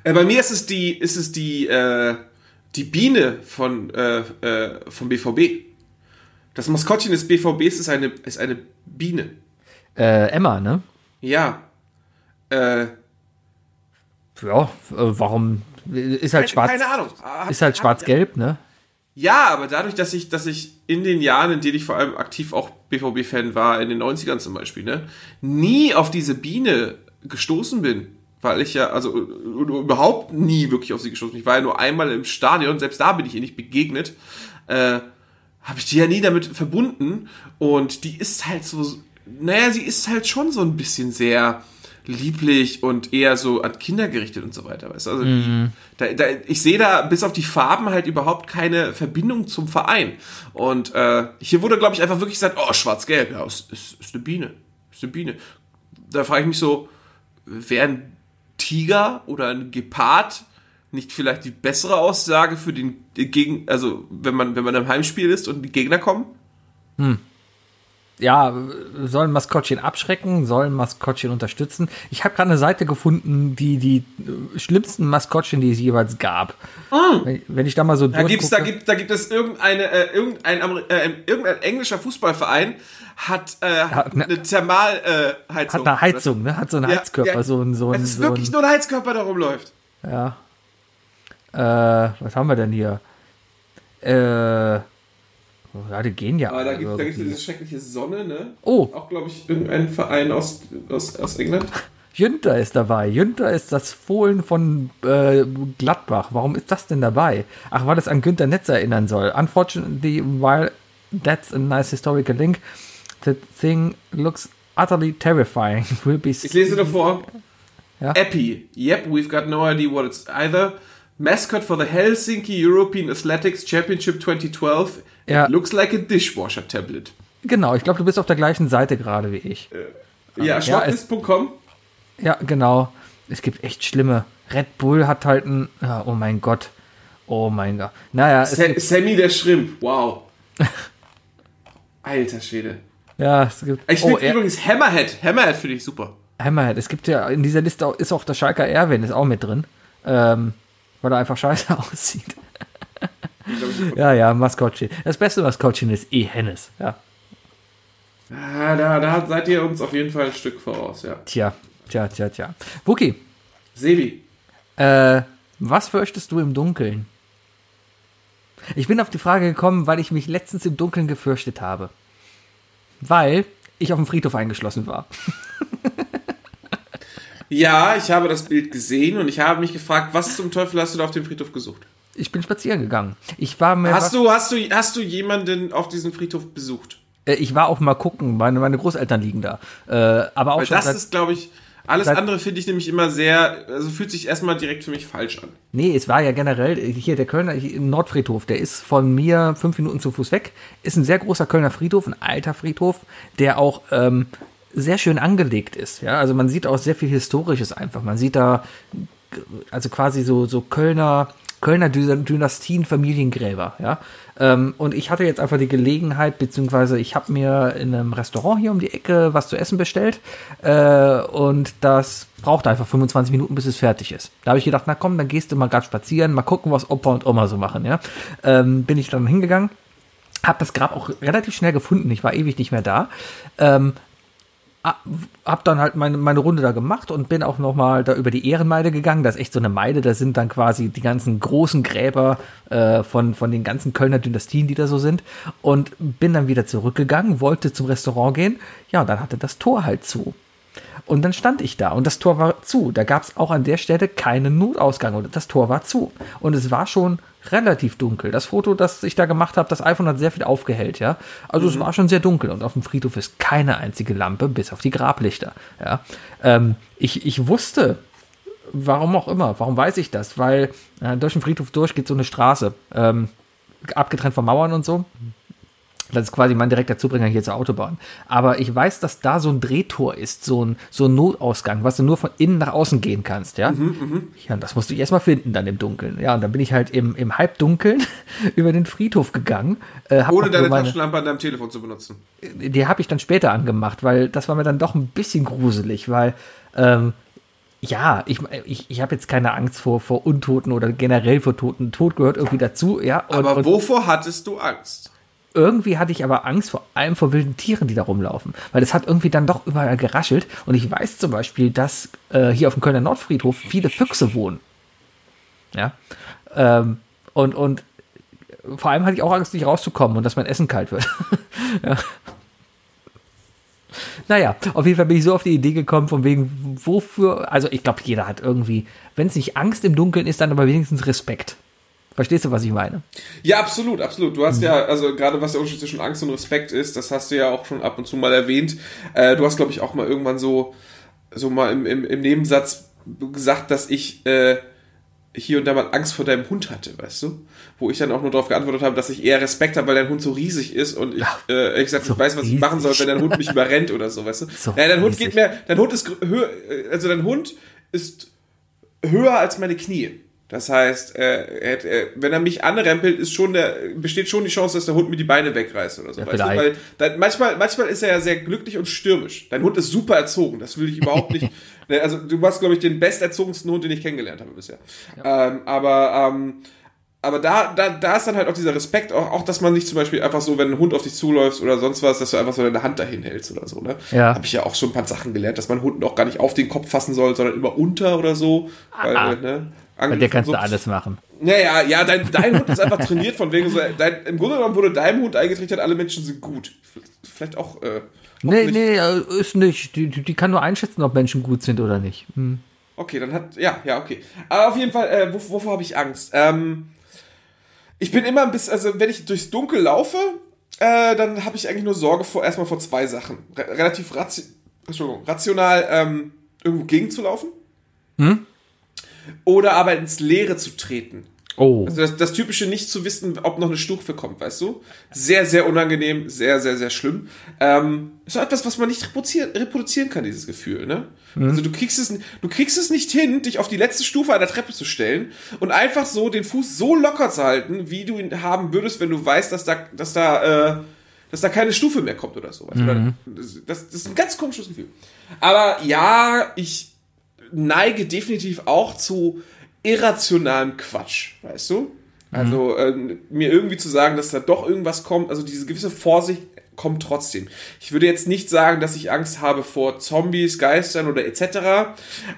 Äh, bei mir ist es die, ist es die, äh, die Biene von, äh, äh, vom BVB. Das Maskottchen des BVBs ist eine, ist eine Biene. Äh, Emma, ne? Ja. Äh, Ja, äh, warum? Ist halt schwarz. Keine Ahnung. Hab- Ist halt schwarz-gelb, ne? Ja, aber dadurch, dass ich, dass ich in den Jahren, in denen ich vor allem aktiv auch BVB-Fan war, in den 90ern zum Beispiel, ne, nie auf diese Biene gestoßen bin. Weil ich ja, also überhaupt nie wirklich auf sie gestoßen. Ich war ja nur einmal im Stadion, selbst da bin ich ihr nicht begegnet. Äh, habe ich die ja nie damit verbunden. Und die ist halt so, naja, sie ist halt schon so ein bisschen sehr lieblich und eher so an Kinder gerichtet und so weiter. Weißt? Also die, da, da, ich sehe da bis auf die Farben halt überhaupt keine Verbindung zum Verein. Und äh, hier wurde, glaube ich, einfach wirklich gesagt, oh, schwarz-gelb, ja, ist, ist, ist eine Biene. Ist eine Biene. Da frage ich mich so, wäre ein Tiger oder ein Gepard nicht vielleicht die bessere Aussage für den, den Gegen, also wenn man, wenn man im Heimspiel ist und die Gegner kommen? Ja, sollen Maskottchen abschrecken, sollen Maskottchen unterstützen. Ich habe gerade eine Seite gefunden, die die äh, schlimmsten Maskottchen, die es jeweils gab. Wenn, wenn ich da mal so Da gibt's, da gibt, da gibt es irgendeine, äh, irgendein, äh, irgendein englischer Fußballverein hat, äh, Hat ne- eine Thermalheizung. Äh, hat eine Heizung, ne? Hat so einen Ja, Heizkörper, ja. so ein so ein, Es ist so wirklich ein, nur ein Heizkörper, der rumläuft. ja. Äh, was haben wir denn hier? Äh, ja, die gehen ja. Aber da gibt es diese schreckliche Sonne, ne? Oh. Auch, glaube ich, irgendein Verein aus, aus, aus England. Jünter ist dabei. Jünter ist das Fohlen von äh, Gladbach. Warum ist das denn dabei? Ach, weil es an Günther Netz erinnern soll. Unfortunately, while that's a nice historical link, the thing looks utterly terrifying. Will be Ich lese nur vor. Ja. Epi. Yep, we've got no idea what it's either. Mascot for the Helsinki European Athletics Championship 2012. Ja. It looks like a dishwasher tablet. Genau, ich glaube, du bist auf der gleichen Seite gerade wie ich. Ja, shortlist.com. Ja, genau. Es gibt echt schlimme. Red Bull hat halt ein. Ja, oh mein Gott. Oh mein Gott. Naja, Sa Sammy der Shrimp. Wow. Alter Schwede. ja, es gibt. Ich oh, finde er, übrigens Hammerhead. Hammerhead finde ich super. Hammerhead. Es gibt ja in dieser Liste auch, ist auch der Schalker Erwin, ist auch mit drin. Ähm, weil er einfach scheiße aussieht. ja, ja, Maskottchen. Das beste Maskottchen ist eh Hennes. Ja. Ah, da, da seid ihr uns auf jeden Fall ein Stück voraus, ja. Tja, tja, tja, tja. Wookie, Sebi. äh, was fürchtest du im Dunkeln? Ich bin auf die Frage gekommen, weil ich mich letztens im Dunkeln gefürchtet habe. Weil ich auf dem Friedhof eingeschlossen war. Ja, ich habe das Bild gesehen und ich habe mich gefragt, was zum Teufel hast du da auf dem Friedhof gesucht? Ich bin spazieren gegangen. Ich war mir Hast du, hast du, hast du jemanden auf diesem Friedhof besucht? Äh, ich war auch mal gucken, meine, meine Großeltern liegen da. Äh, aber auch Weil schon das ist, glaube ich, alles andere finde ich nämlich immer sehr, also fühlt sich erstmal direkt für mich falsch an. Nee, es war ja generell, hier der Kölner Nordfriedhof, der ist von mir fünf Minuten zu Fuß weg. Ist ein sehr großer Kölner Friedhof, ein alter Friedhof, der auch ähm, sehr schön angelegt ist. Ja, also man sieht auch sehr viel Historisches einfach. Man sieht da also quasi so, so Kölner, Kölner Dy- Dynastien, Familiengräber, ja. Ähm, und ich hatte jetzt einfach die Gelegenheit, beziehungsweise ich habe mir in einem Restaurant hier um die Ecke was zu essen bestellt äh, und das brauchte einfach 25 Minuten, bis es fertig ist. Da habe ich gedacht, na komm, dann gehst du mal gerade spazieren, mal gucken, was Opa und Oma so machen, ja. Ähm, bin ich dann hingegangen, habe das Grab auch relativ schnell gefunden, ich war ewig nicht mehr da. Hab dann halt meine, meine Runde da gemacht und bin auch nochmal da über die Ehrenmeide gegangen. Das ist echt so eine Meide, da sind dann quasi die ganzen großen Gräber äh, von, von den ganzen Kölner Dynastien, die da so sind. Und bin dann wieder zurückgegangen, wollte zum Restaurant gehen. Ja, und dann hatte das Tor halt zu. Und dann stand ich da und das Tor war zu. Da gab es auch an der Stelle keinen Notausgang und das Tor war zu. Und es war schon relativ dunkel. Das Foto, das ich da gemacht habe, das iPhone hat sehr viel aufgehellt, ja. Also es war schon sehr dunkel und auf dem Friedhof ist keine einzige Lampe, bis auf die Grablichter, ja. Ähm, ich, ich wusste, warum auch immer, warum weiß ich das? Weil äh, durch den Friedhof durch geht so eine Straße, ähm, abgetrennt von Mauern und so. Das ist quasi mein direkter Zubringer hier zur Autobahn. Aber ich weiß, dass da so ein Drehtor ist, so ein, so ein Notausgang, was du nur von innen nach außen gehen kannst, ja? Ja, und das musste ich erstmal finden dann im Dunkeln. Ja, und dann bin ich halt im, im Halbdunkeln über den Friedhof gegangen. Äh, Ohne deine meine, Taschenlampe an deinem Telefon zu benutzen. die habe ich dann später angemacht, weil das war mir dann doch ein bisschen gruselig, weil ähm, ja, ich, ich, ich habe jetzt keine Angst vor, vor Untoten oder generell vor Toten. Tod gehört irgendwie dazu, ja. Und, Aber wovor hattest du Angst? Irgendwie hatte ich aber Angst vor allem vor wilden Tieren, die da rumlaufen. Weil es hat irgendwie dann doch überall geraschelt. Und ich weiß zum Beispiel, dass äh, hier auf dem Kölner Nordfriedhof viele Füchse wohnen. Ja. Ähm, und, und vor allem hatte ich auch Angst, nicht rauszukommen und dass mein Essen kalt wird. ja. Naja, auf jeden Fall bin ich so auf die Idee gekommen, von wegen, wofür, also ich glaube, jeder hat irgendwie, wenn es nicht Angst im Dunkeln ist, dann aber wenigstens Respekt. Verstehst du, was ich meine? Ja, absolut, absolut. Du hast ja, also gerade was der Unterschied zwischen Angst und Respekt ist, das hast du ja auch schon ab und zu mal erwähnt. Äh, du hast, glaube ich, auch mal irgendwann so, so mal im, im, im Nebensatz gesagt, dass ich äh, hier und da mal Angst vor deinem Hund hatte, weißt du? Wo ich dann auch nur darauf geantwortet habe, dass ich eher Respekt habe, weil dein Hund so riesig ist und ich, äh, ehrlich gesagt, so ich weiß, was ich machen soll, wenn dein Hund mich überrennt oder so, weißt du? So naja, dein Hund riesig. geht mehr, dein Hund ist höher, also dein Hund ist höher als meine Knie. Das heißt, äh, er, wenn er mich anrempelt, ist schon der, besteht schon die Chance, dass der Hund mir die Beine wegreißt oder so. Ja, weißt du? Weil dann, manchmal, manchmal ist er ja sehr glücklich und stürmisch. Dein Hund ist super erzogen, das will ich überhaupt nicht. Ne, Also du warst, glaube ich, den besterzogensten Hund, den ich kennengelernt habe bisher. Ähm, aber ähm, aber da, da, da ist dann halt auch dieser Respekt, auch, auch dass man nicht zum Beispiel einfach so, wenn ein Hund auf dich zuläuft oder sonst was, dass du einfach so deine Hand dahin hältst oder so, ne? Ja. Habe ich ja auch schon ein paar Sachen gelernt, dass man Hunden auch gar nicht auf den Kopf fassen soll, sondern immer unter oder so. Weil, Ah. ne? Bei dir kannst so, du alles machen. Naja, ja, dein, dein Hund ist einfach trainiert von wegen so, dein, im Grunde genommen wurde deinem Hund eingetrichtert, alle Menschen sind gut. Vielleicht auch, äh, Nee, nicht. nee, äh, ist nicht. Die, die kann nur einschätzen, ob Menschen gut sind oder nicht. Hm. Okay, dann hat. Ja, ja, okay. Aber auf jeden Fall, äh, wov wovor habe ich Angst? Ähm, ich bin immer ein bisschen, also wenn ich durchs Dunkel laufe, äh, dann habe ich eigentlich nur Sorge vor erstmal vor zwei Sachen. Re relativ rati Entschuldigung, rational ähm, irgendwo gegenzulaufen. Oder aber ins Leere zu treten. Oh. Also das, das typische nicht zu wissen, ob noch eine Stufe kommt, weißt du? Sehr, sehr unangenehm, sehr, sehr, sehr schlimm. Ähm, ist etwas, was man nicht reproduzieren, reproduzieren kann, dieses Gefühl, ne? Also du kriegst es, du kriegst es nicht hin, dich auf die letzte Stufe einer Treppe zu stellen und einfach so den Fuß so locker zu halten, wie du ihn haben würdest, wenn du weißt, dass da, dass da, äh, dass da keine Stufe mehr kommt oder so. Oder das, das ist ein ganz komisches Gefühl. Aber ja, ich neige definitiv auch zu irrationalem Quatsch, weißt du? Also ähm, mir irgendwie zu sagen, dass da doch irgendwas kommt, also diese gewisse Vorsicht kommt trotzdem. Ich würde jetzt nicht sagen, dass ich Angst habe vor Zombies, Geistern oder etc.,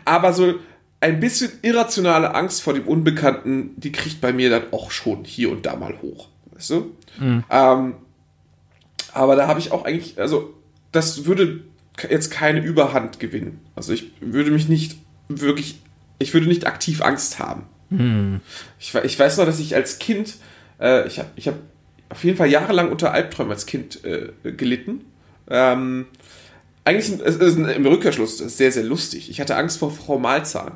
aber so ein bisschen irrationale Angst vor dem Unbekannten, die kriegt bei mir dann auch schon hier und da mal hoch, weißt du? Ähm, aber da habe ich auch eigentlich, also das würde jetzt keine Überhand gewinnen. Also ich würde mich nicht wirklich, ich würde nicht aktiv Angst haben. Ich, we- ich weiß noch, dass ich als Kind, äh, ich habe ich hab auf jeden Fall jahrelang unter Albträumen als Kind äh, gelitten. Ähm, eigentlich es ist im Rückkehrschluss ist sehr, sehr lustig. Ich hatte Angst vor Frau Malzahn.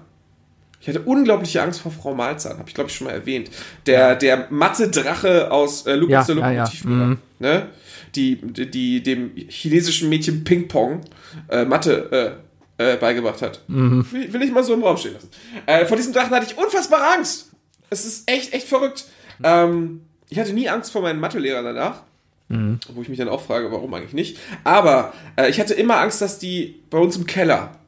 Ich hatte unglaubliche Angst vor Frau Malzahn, habe ich glaube ich schon mal erwähnt. Der, der matte Drache aus äh, Lukas Ja, der ja, ja. Lokomotivführer. Mhm. Ne? Die, die, dem chinesischen Mädchen Ping Pong äh, Mathe äh, äh, beigebracht hat. Mhm. Will, will ich mal so im Raum stehen lassen. Äh, vor diesem Drachen hatte ich unfassbare Angst. Es ist echt, echt verrückt. Ähm, ich hatte nie Angst vor meinen Mathelehrern danach. Wo ich mich dann auch frage, warum eigentlich nicht. Aber äh, ich hatte immer Angst, dass die bei uns im Keller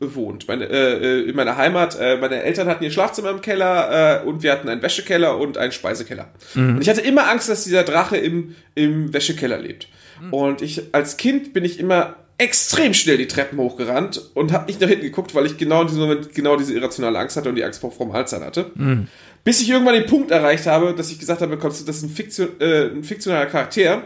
wohnt. Meine, äh, in meiner Heimat, äh, meine Eltern hatten ihr Schlafzimmer im Keller äh, und wir hatten einen Wäschekeller und einen Speisekeller. Und ich hatte immer Angst, dass dieser Drache im, im Wäschekeller lebt. Und ich als Kind bin ich immer extrem schnell die Treppen hochgerannt und habe nicht nach hinten geguckt, weil ich genau in diesem Moment genau diese irrationale Angst hatte und die Angst vor Frau Malzahn hatte. Bis ich irgendwann den Punkt erreicht habe, dass ich gesagt habe, kommst du, das ist ein, Fiktion, äh, ein fiktionaler Charakter.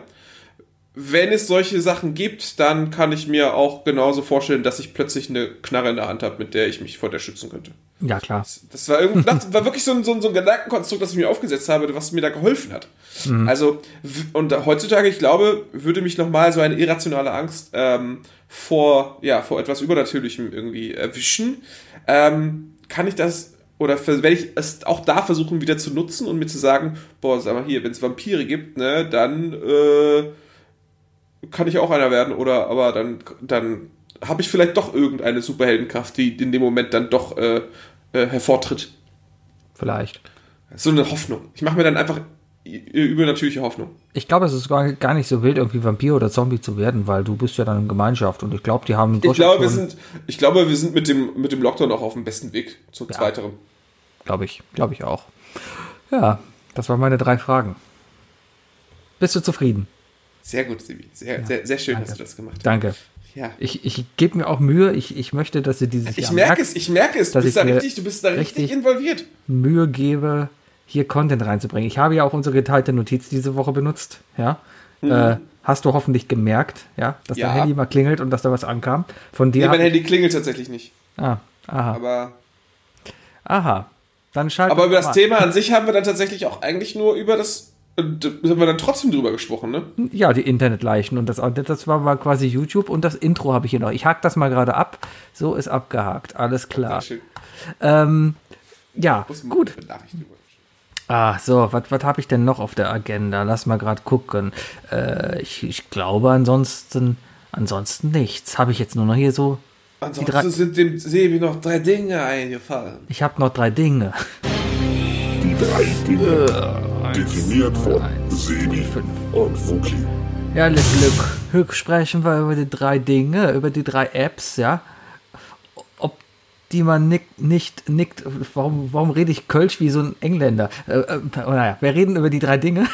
Wenn es solche Sachen gibt, dann kann ich mir auch genauso vorstellen, dass ich plötzlich eine Knarre in der Hand habe, mit der ich mich vor der schützen könnte. Ja, klar. Das war, irgendwie, das war wirklich so ein, so, ein, so ein Gedankenkonstrukt, das ich mir aufgesetzt habe, was mir da geholfen hat. Also, w- und heutzutage, ich glaube, würde mich nochmal so eine irrationale Angst ähm, vor, ja, vor etwas Übernatürlichem irgendwie erwischen. Ähm, kann ich das, oder werde ich es auch da versuchen, wieder zu nutzen und mir zu sagen, boah, sag mal hier, wenn es Vampire gibt, ne, dann, äh, kann ich auch einer werden oder aber dann, dann habe ich vielleicht doch irgendeine Superheldenkraft, die in dem Moment dann doch äh, äh, hervortritt. Vielleicht. So eine Hoffnung. Ich mache mir dann einfach übernatürliche Hoffnung. Ich glaube, es ist gar, gar nicht so wild, irgendwie Vampir oder Zombie zu werden, weil du bist ja dann in Gemeinschaft und ich glaube, die haben. Ich glaube, wir sind, ich glaube, wir sind mit dem, mit dem Lockdown auch auf dem besten Weg zum ja. Zweiteren. Glaube ich, glaube ich auch. Ja, das waren meine drei Fragen. Bist du zufrieden? Sehr gut, Sibi. Sehr, ja, sehr, sehr schön danke. hast du das gemacht. Danke. Ja. Ich, ich gebe mir auch Mühe. Ich, ich möchte, dass ihr dieses ich Jahr merke es, ich merke es. Du bist, da richtig, du bist da richtig involviert. Mühe gebe, hier Content reinzubringen. Ich habe ja auch unsere geteilte Notiz diese Woche benutzt. Ja. Mhm. Äh, hast du hoffentlich gemerkt, ja, dass ja. dein Handy mal klingelt und dass da was ankam. Von dir. Nee, mein Handy klingelt tatsächlich nicht. Ah, aha. Aber. Aha. Dann schalt Aber über das Thema an sich haben wir dann tatsächlich auch eigentlich nur über das und da haben wir dann trotzdem drüber gesprochen, ne? Ja, die Internetleichen. Und das, das war mal quasi YouTube und das Intro habe ich hier noch. Ich hake das mal gerade ab. So ist abgehakt. Alles klar. Sehr schön. Ähm, ja, gut. Ah, so, was habe ich denn noch auf der Agenda? Lass mal gerade gucken. Äh, ich, ich glaube ansonsten, ansonsten nichts. Habe ich jetzt nur noch hier so. Ansonsten drei, sind dem Sebi noch drei Dinge eingefallen. Ich habe noch drei Dinge. Die drei Dinge. Definiert von Sebi und Wookie. Ja, Glück. Sprechen wir über die drei Dinge, über die drei Apps, ja die man nick, nicht nickt. Warum, warum rede ich Kölsch wie so ein Engländer? Äh, äh, naja, wir reden über die drei Dinge.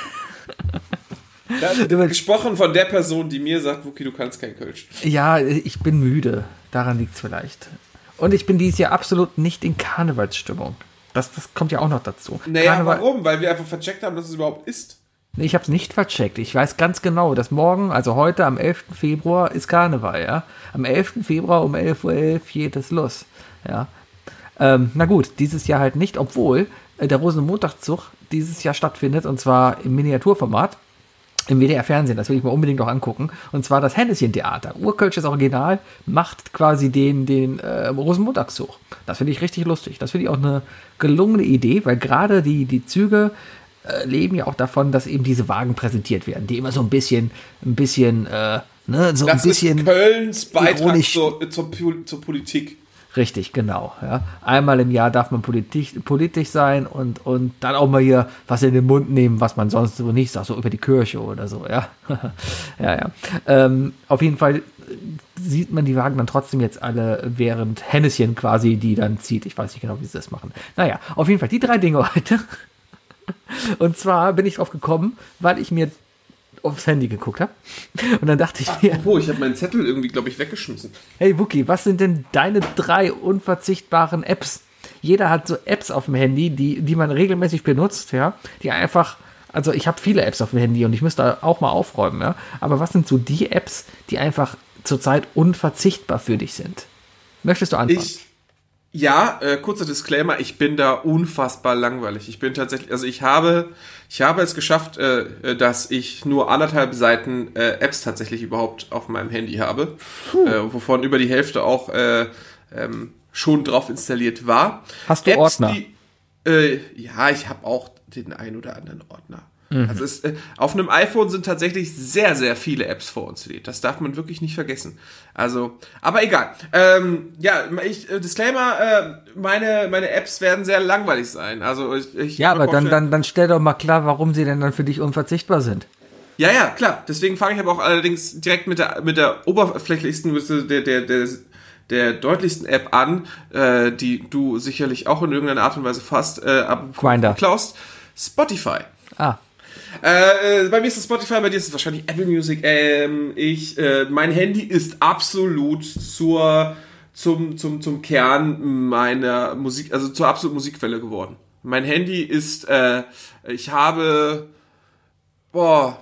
Ja, gesprochen von der Person, die mir sagt, Wuki, du kannst kein Kölsch. Ja, ich bin müde. Daran liegt es vielleicht. Und ich bin dieses Jahr absolut nicht in Karnevalsstimmung. Das, das kommt ja auch noch dazu. Naja, Karneval warum? Weil wir einfach vercheckt haben, dass es überhaupt ist. Nee, ich habe es nicht vercheckt. Ich weiß ganz genau, dass morgen, also heute am 11. Februar, ist Karneval, ja. Am 11. Februar um 11.11 Uhr .11 geht es los. Ja. Ähm, na gut, dieses Jahr halt nicht, obwohl äh, der Rosenmontagszug dieses Jahr stattfindet und zwar im Miniaturformat im WDR-Fernsehen, das will ich mir unbedingt noch angucken. Und zwar das Henneschen-Theater. Urkölsches Original macht quasi den, den äh, Rosenmontagszug. Das finde ich richtig lustig. Das finde ich auch eine gelungene Idee, weil gerade die, die Züge äh, leben ja auch davon, dass eben diese Wagen präsentiert werden, die immer so ein bisschen, ein bisschen, äh, ne, so das ein bisschen. Ist Kölns Beitrag zur, zur, zur Politik. Richtig, genau. Ja. Einmal im Jahr darf man politisch, politisch sein und, und dann auch mal hier was in den Mund nehmen, was man sonst so nicht sagt, so über die Kirche oder so, ja. ja, ja. Ähm, auf jeden Fall sieht man die Wagen dann trotzdem jetzt alle, während Henneschen quasi die dann zieht. Ich weiß nicht genau, wie sie das machen. Naja, auf jeden Fall die drei Dinge heute. Und zwar bin ich drauf gekommen, weil ich mir aufs Handy geguckt habe. Und dann dachte ich mir. Oh, ich habe meinen Zettel irgendwie, glaube ich, weggeschmissen. Hey Wookie, was sind denn deine drei unverzichtbaren Apps? Jeder hat so Apps auf dem Handy, die, die man regelmäßig benutzt, ja, die einfach. Also ich habe viele Apps auf dem Handy und ich müsste auch mal aufräumen, ja. Aber was sind so die Apps, die einfach zurzeit unverzichtbar für dich sind? Möchtest du anfangen? Ich, ja, äh, kurzer Disclaimer, ich bin da unfassbar langweilig. Ich bin tatsächlich, also ich habe, ich habe es geschafft, äh, äh, dass ich nur anderthalb Seiten äh, Apps tatsächlich überhaupt auf meinem Handy habe, äh, wovon über die Hälfte auch äh, ähm, schon drauf installiert war. Hast du Apps, Ordner? Die, äh, ja, ich habe auch den ein oder anderen Ordner. Mhm. Also es, äh, auf einem iPhone sind tatsächlich sehr, sehr viele Apps vorinstalliert. Das darf man wirklich nicht vergessen. Also, aber egal. Ähm, ja, ich, äh, Disclaimer, äh, meine, meine Apps werden sehr langweilig sein. Also ich, ich Ja, aber dann, dann, dann stell doch mal klar, warum sie denn dann für dich unverzichtbar sind. Ja, ja, klar. Deswegen fange ich aber auch allerdings direkt mit der, mit der oberflächlichsten, der, der, der, der deutlichsten App an, äh, die du sicherlich auch in irgendeiner Art und Weise fast äh, klaust. Spotify. Ah. Äh, bei mir ist es Spotify, bei dir ist es wahrscheinlich Apple Music. Ähm, ich, äh, mein Handy ist absolut zur, zum, zum, zum Kern meiner Musik, also zur absoluten Musikquelle geworden. Mein Handy ist, äh, ich habe, boah,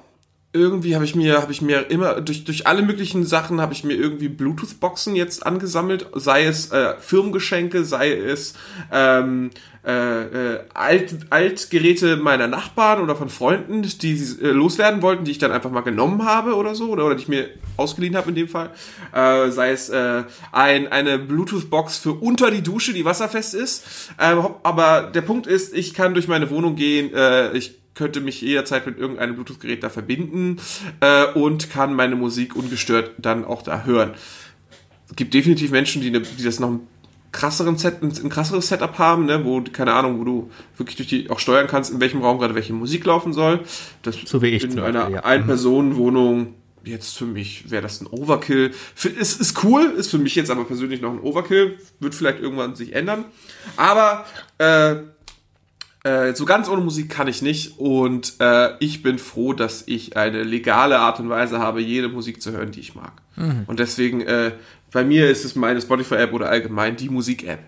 irgendwie habe ich mir habe ich mir immer durch durch alle möglichen Sachen habe ich mir irgendwie Bluetooth Boxen jetzt angesammelt sei es äh, Firmengeschenke sei es ähm, äh, äh, Alt, Altgeräte meiner Nachbarn oder von Freunden, die äh, loswerden wollten, die ich dann einfach mal genommen habe oder so, oder, oder die ich mir ausgeliehen habe in dem Fall. Äh, sei es äh, ein, eine Bluetooth-Box für unter die Dusche, die wasserfest ist. Äh, aber der Punkt ist, ich kann durch meine Wohnung gehen, äh, ich könnte mich jederzeit mit irgendeinem Bluetooth-Gerät da verbinden äh, und kann meine Musik ungestört dann auch da hören. Es gibt definitiv Menschen, die, ne, die das noch ein krasseren Set, ein krasseres Setup haben, ne, wo, keine Ahnung, wo du wirklich durch die auch steuern kannst, in welchem Raum gerade welche Musik laufen soll. Das So wie ich in einer Beispiel, ja. Ein-Personen-Wohnung. Jetzt für mich wäre das ein Overkill. Für, ist, ist cool, ist für mich jetzt aber persönlich noch ein Overkill. Wird vielleicht irgendwann sich ändern. Aber äh, äh, so ganz ohne Musik kann ich nicht. Und äh, ich bin froh, dass ich eine legale Art und Weise habe, jede Musik zu hören, die ich mag. Mhm. Und deswegen, äh, bei mir ist es meine Spotify-App oder allgemein die Musik-App.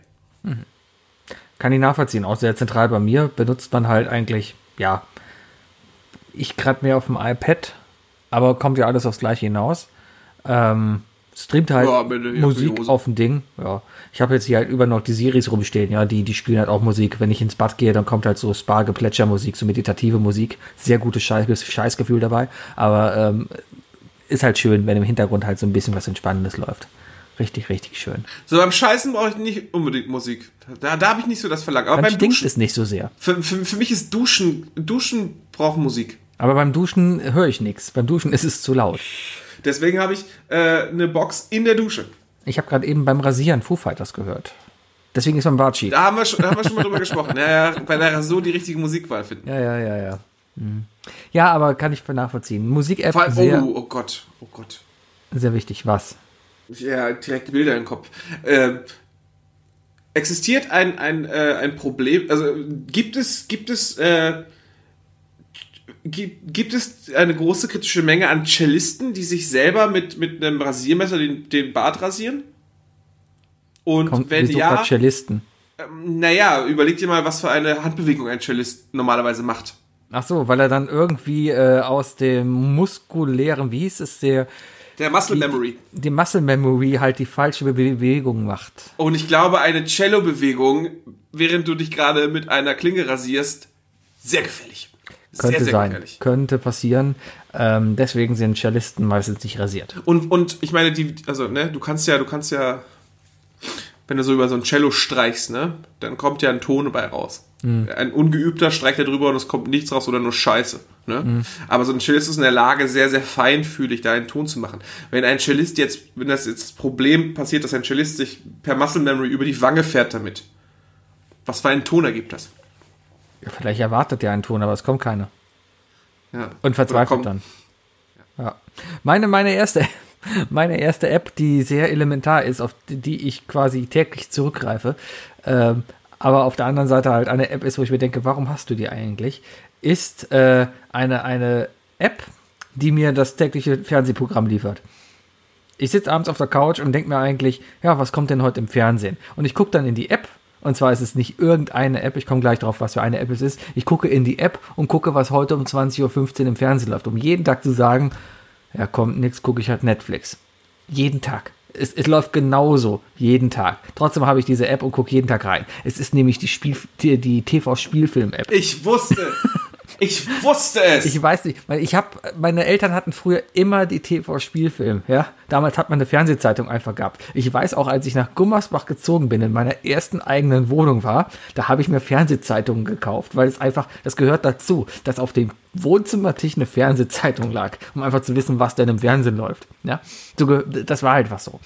Kann ich nachvollziehen. Auch sehr zentral bei mir benutzt man halt eigentlich, ja, ich gerade mehr auf dem iPad, aber kommt ja alles aufs Gleiche hinaus. Ähm, streamt halt Ja, Musik auf dem Ding. Ja. Ich habe jetzt hier halt über noch die Series rumstehen, ja, die, die spielen halt auch Musik. Wenn ich ins Bad gehe, dann kommt halt so Spa-Geplätscher-Musik, so meditative Musik. Sehr gutes Scheiß, Scheißgefühl dabei. Aber ähm, ist halt schön, wenn im Hintergrund halt so ein bisschen was Entspannendes läuft. Richtig, richtig schön. So beim Scheißen brauche ich nicht unbedingt Musik. Da, da habe ich nicht so das Verlangen. Aber Dann beim stinkt Duschen, es nicht so sehr. für, für, für mich ist Duschen, Duschen braucht Musik. Aber beim Duschen höre ich nichts. Beim Duschen ist es zu laut. Deswegen habe ich äh, eine Box in der Dusche. Ich habe gerade eben beim Rasieren Foo Fighters gehört. Deswegen ist mein Bart schief. Da haben wir schon, haben wir schon mal drüber gesprochen. Ja, ja, bei der Rasur die richtige Musikwahl finden. Ja, ja, ja, ja. Mhm. Ja, aber kann ich nachvollziehen. Musik-App sehr, oh, oh Gott, oh Gott. sehr wichtig. Was? Ja, direkt Bilder im Kopf. Ähm, existiert ein, ein, äh, ein Problem, also gibt es, gibt es, äh, gibt, gibt es eine große kritische Menge an Cellisten, die sich selber mit, mit einem Rasiermesser den, den Bart rasieren? Und Kommt wenn ja, Cellisten. naja, überleg dir mal, was für eine Handbewegung ein Cellist normalerweise macht. Ach so, weil er dann irgendwie äh, aus dem muskulären, wie hieß es, der, Der Muscle Memory. die Muscle Memory halt die falsche Be Bewegung macht. Und ich glaube, eine Cello-Bewegung, während du dich gerade mit einer Klinge rasierst, sehr gefährlich. Könnte sehr, sehr sein. gefährlich. Könnte passieren. Ähm, deswegen sind Cellisten meistens nicht rasiert. Und, und ich meine, die, also, ne, du kannst ja, du kannst ja, wenn du so über so ein Cello streichst, ne, dann kommt ja ein Ton dabei raus. Ein Ungeübter streicht da drüber und es kommt nichts raus oder nur Scheiße. Ne? Aber so ein Cellist ist in der Lage, sehr, sehr feinfühlig da einen Ton zu machen. Wenn ein Cellist jetzt, wenn das jetzt das Problem passiert, dass ein Cellist sich per Muscle Memory über die Wange fährt damit, was für einen Ton ergibt das? Ja, vielleicht erwartet er einen Ton, aber es kommt keiner. Ja. Und verzweifelt dann. Ja. Meine, meine erste, meine erste App, die sehr elementar ist, auf die, die ich quasi täglich zurückgreife, ähm, aber auf der anderen Seite halt eine App ist, wo ich mir denke, warum hast du die eigentlich, ist äh, eine, eine App, die mir das tägliche Fernsehprogramm liefert. Ich sitze abends auf der Couch und denke mir eigentlich, ja, was kommt denn heute im Fernsehen? Und ich gucke dann in die App. Und zwar ist es nicht irgendeine App, ich komme gleich drauf, was für eine App es ist. Ich gucke in die App und gucke, was heute um 20.15 Uhr im Fernsehen läuft, um jeden Tag zu sagen, ja, kommt nix, gucke ich halt Netflix. Jeden Tag. Es, es läuft genauso, jeden Tag. Trotzdem habe ich diese App und gucke jeden Tag rein. Es ist nämlich die, Spiel, die, die TV-Spielfilm-App. Ich wusste, ich wusste es. Ich weiß nicht, weil ich habe, meine Eltern hatten früher immer die TV-Spielfilm, ja. Damals hat man eine Fernsehzeitung einfach gehabt. Ich weiß auch, als ich nach Gummersbach gezogen bin, in meiner ersten eigenen Wohnung war, da habe ich mir Fernsehzeitungen gekauft, weil es einfach, das gehört dazu, dass auf dem Wohnzimmertisch eine Fernsehzeitung lag, um einfach zu wissen, was denn im Fernsehen läuft, ja. Das war einfach so.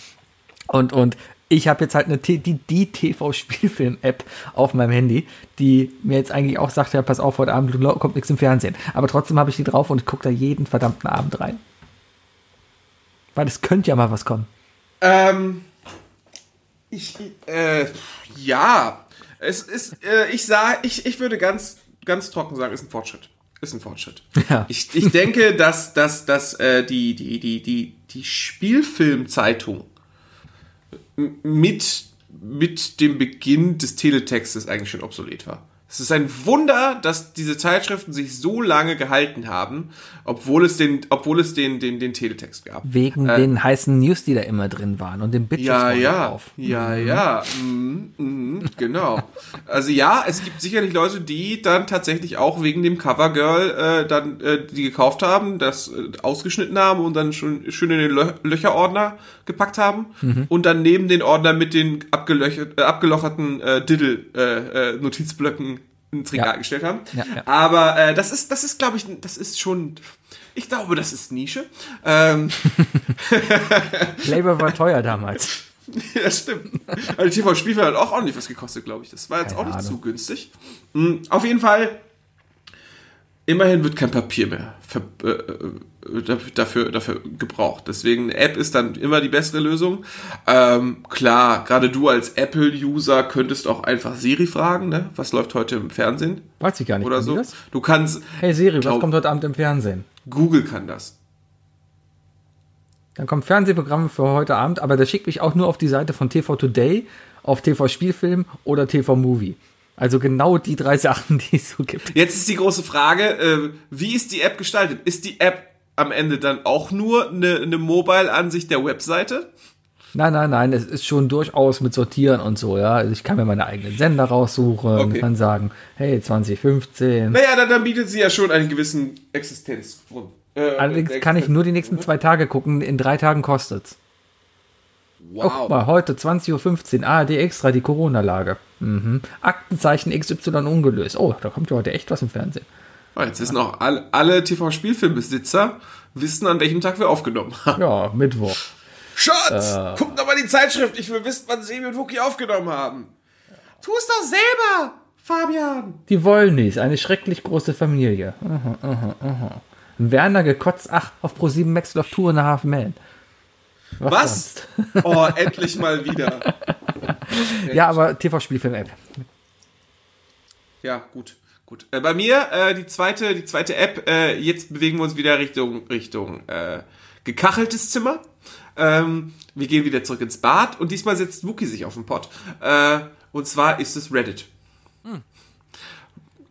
Und, und ich habe jetzt halt eine T die, die TV-Spielfilm-App auf meinem Handy, die mir jetzt eigentlich auch sagt, ja, pass auf, heute Abend kommt nichts im Fernsehen. Aber trotzdem habe ich die drauf und gucke da jeden verdammten Abend rein. Weil es könnte ja mal was kommen. Ähm, ich, äh, ja, es ist, äh, ich sah, ich, ich würde ganz, ganz trocken sagen, ist ein Fortschritt. Ist ein Fortschritt. Ja. Ich, ich denke, dass, dass, dass äh, die, die, die, die, die Spielfilmzeitung mit, mit dem Beginn des Teletextes eigentlich schon obsolet war. Es ist ein Wunder, dass diese Zeitschriften sich so lange gehalten haben, obwohl es den, obwohl es den, den, den Teletext gab. Wegen Äh, den heißen News, die da immer drin waren und dem Bitches Ja, ja, drauf. ja, ja, mhm, mhm, genau. Also ja, es gibt sicherlich Leute, die dann tatsächlich auch wegen dem Covergirl äh, dann äh, die gekauft haben, das äh, ausgeschnitten haben und dann schon schön in den Lö Löcherordner gepackt haben und dann neben den Ordner mit den abgelöcher, äh, abgelocherten äh, Diddle äh, äh, Notizblöcken ins Regal Ja. gestellt haben. Ja, ja. Aber äh, das ist, das ist, glaube ich, das ist schon, ich glaube, das ist Nische. Ähm, Labor war teuer damals. ja, stimmt. Weil die TV-Spielfilm hat auch ordentlich was gekostet, glaube ich. Das war jetzt Keine auch nicht Ahnung. zu günstig. Mhm, auf jeden Fall, immerhin wird kein Papier mehr äh, äh, dafür, dafür gebraucht. Deswegen eine App ist dann immer die bessere Lösung. Ähm, klar, gerade du als Apple-User könntest auch einfach Siri fragen, ne? Was läuft heute im Fernsehen? Weiß ich gar nicht. Oder so. Du kannst, Hey Siri, was Glaub- kommt heute Abend im Fernsehen? Google kann das. Dann kommt Fernsehprogramm für heute Abend, aber das schickt mich auch nur auf die Seite von TV Today, auf TV Spielfilm oder TV Movie. Also genau die drei Sachen, die es so gibt. Jetzt ist die große Frage, äh, wie ist die App gestaltet? Ist die App am Ende dann auch nur eine, eine Mobile-Ansicht der Webseite? Nein, nein, nein, es ist schon durchaus mit Sortieren und so, ja. Also ich kann mir meine eigenen Sender raussuchen und Okay. kann sagen, hey, 2015. Naja, dann, dann bietet sie ja schon einen gewissen Existenzgrund. Äh, Allerdings kann ich nur die nächsten zwei Tage gucken, in drei Tagen kostet's. Oh, guck Wow. mal, heute 20.15 Uhr, ARD Extra, die Corona-Lage. Mhm. Aktenzeichen XY ungelöst. Oh, da kommt ja heute echt was im Fernsehen. Oh, Jetzt wissen auch alle, alle TV-Spielfilmbesitzer, wissen, an welchem Tag wir aufgenommen haben. Ja, Mittwoch. Schatz, guck doch mal die Zeitschrift. Ich will wissen, wann Sebi und Wookie aufgenommen haben. Tu es doch selber, Fabian. Die Wollnis, eine schrecklich große Familie. Aha, aha, aha. Werner gekotzt, ach, auf Pro7 Max auf Tour in a Half Man. Was? Oh, endlich mal wieder. Ja, aber TV-Spielfilm-App. Ja, gut. Gut. Äh, bei mir äh, die zweite, die zweite App. Äh, jetzt bewegen wir uns wieder Richtung Richtung äh, gekacheltes Zimmer. Ähm, wir gehen wieder zurück ins Bad und diesmal setzt Wookie sich auf den Pott. Äh, und zwar ist es Reddit.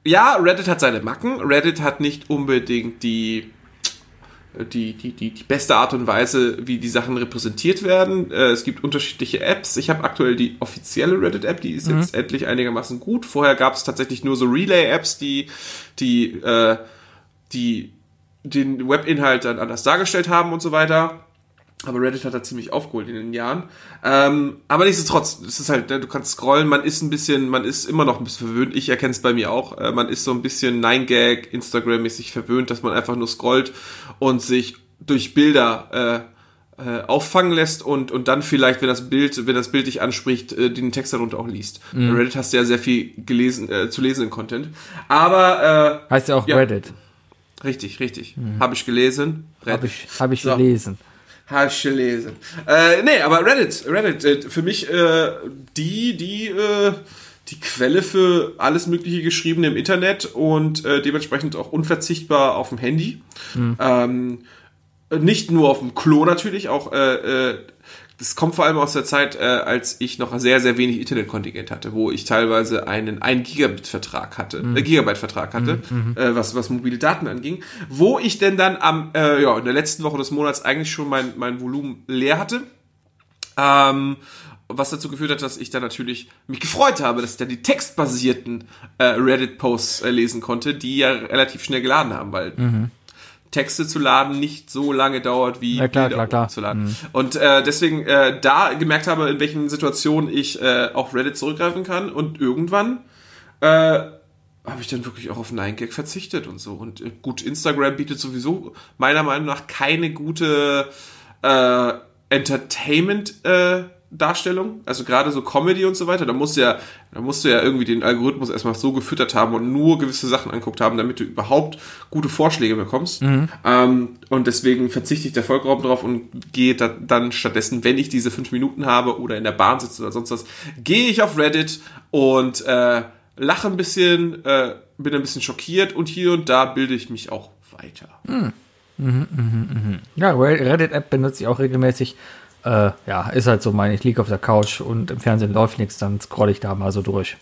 Ja, Reddit hat seine Macken. Reddit hat nicht unbedingt die die, die, die, die beste Art und Weise, wie die Sachen repräsentiert werden. Äh, es gibt unterschiedliche Apps. Ich habe aktuell die offizielle Reddit-App, die ist jetzt endlich einigermaßen gut. Vorher gab es tatsächlich nur so Relay-Apps, die, die, äh, die den Webinhalt dann anders dargestellt haben und so weiter. Aber Reddit hat da ziemlich aufgeholt in den Jahren. Ähm, aber nichtsdestotrotz, es ist halt, ne, du kannst scrollen, man ist ein bisschen, man ist immer noch ein bisschen verwöhnt. Ich erkenne es bei mir auch. Äh, man ist so ein bisschen 9gag, Instagram-mäßig verwöhnt, dass man einfach nur scrollt und sich durch Bilder äh, äh, auffangen lässt und, und dann vielleicht, wenn das Bild, wenn das Bild dich anspricht, äh, den Text darunter auch liest. Bei Reddit hast du ja sehr viel gelesen, äh, zu lesen in Content. Aber Heißt ja auch Ja. Reddit. äh, richtig, richtig. Habe ich gelesen. Habe ich, hab ich So. gelesen. Hast du gelesen. Äh, nee, aber Reddit, Reddit, äh, für mich äh, die, die, äh, die Quelle für alles Mögliche geschriebene im Internet und äh, dementsprechend auch unverzichtbar auf dem Handy. Ähm, nicht nur auf dem Klo natürlich, auch äh, äh, das kommt vor allem aus der Zeit, äh, als ich noch sehr, sehr wenig Internetkontingent hatte, wo ich teilweise einen 1 Gigabit Vertrag hatte, äh, Gigabyte Vertrag hatte, äh, was, was mobile Daten anging, wo ich denn dann am, äh, ja, in der letzten Woche des Monats eigentlich schon mein, mein Volumen leer hatte. Ähm, was dazu geführt hat, dass ich dann natürlich mich gefreut habe, dass ich dann die textbasierten äh, Reddit-Posts äh, lesen konnte, die ja relativ schnell geladen haben, weil Texte zu laden nicht so lange dauert wie Ja, klar, Bilder klar, klar. zu laden. Und äh, deswegen äh, da gemerkt habe, in welchen Situationen ich äh, auf Reddit zurückgreifen kann und irgendwann äh, habe ich dann wirklich auch auf 9gag verzichtet und so. Und äh, gut, Instagram bietet sowieso meiner Meinung nach keine gute äh, Entertainment äh, Darstellung, also gerade so Comedy und so weiter, da musst du ja, da musst du ja irgendwie den Algorithmus erstmal so gefüttert haben und nur gewisse Sachen anguckt haben, damit du überhaupt gute Vorschläge bekommst. Ähm, und deswegen verzichte ich da vollkommen drauf und gehe da, dann stattdessen, wenn ich diese fünf Minuten habe oder in der Bahn sitze oder sonst was, gehe ich auf Reddit und äh, lache ein bisschen, äh, bin ein bisschen schockiert und hier und da bilde ich mich auch weiter. Ja, Reddit-App benutze ich auch regelmäßig. Äh, ja, ist halt so mein, ich liege auf der Couch und im Fernsehen läuft nichts, dann scroll ich da mal so durch.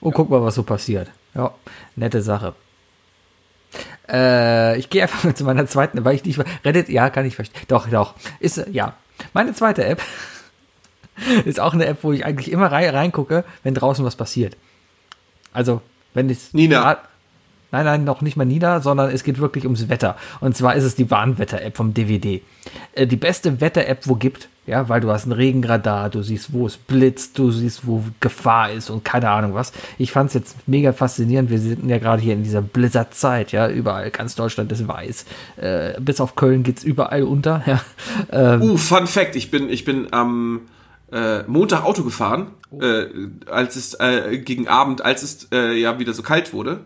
Und guck mal, was so passiert. Ja, nette Sache. Äh, ich gehe einfach mal zu meiner zweiten, weil ich nicht, Reddit, ja, kann ich verstehen. Doch, doch. Ist, äh, ja. Meine zweite App ist auch eine App, wo ich eigentlich immer rein, reingucke, wenn draußen was passiert. Also, wenn es. Nina. Nein, nein, noch nicht mal Nina, sondern es geht wirklich ums Wetter. Und zwar ist es die Warnwetter-App vom DVD. Äh, die beste Wetter-App, wo gibt. Ja, weil du hast ein Regenradar, du siehst, wo es blitzt, du siehst, wo Gefahr ist und keine Ahnung was. Ich fand es jetzt mega faszinierend. Wir sind ja gerade hier in dieser Blizzard-Zeit, ja, überall, ganz Deutschland ist weiß. Äh, bis auf Köln geht's überall unter, ja. Ähm, Uh, Fun Fact, ich bin, ich bin am äh, Montag Auto gefahren, äh, als es äh, gegen Abend, als es äh, ja wieder so kalt wurde.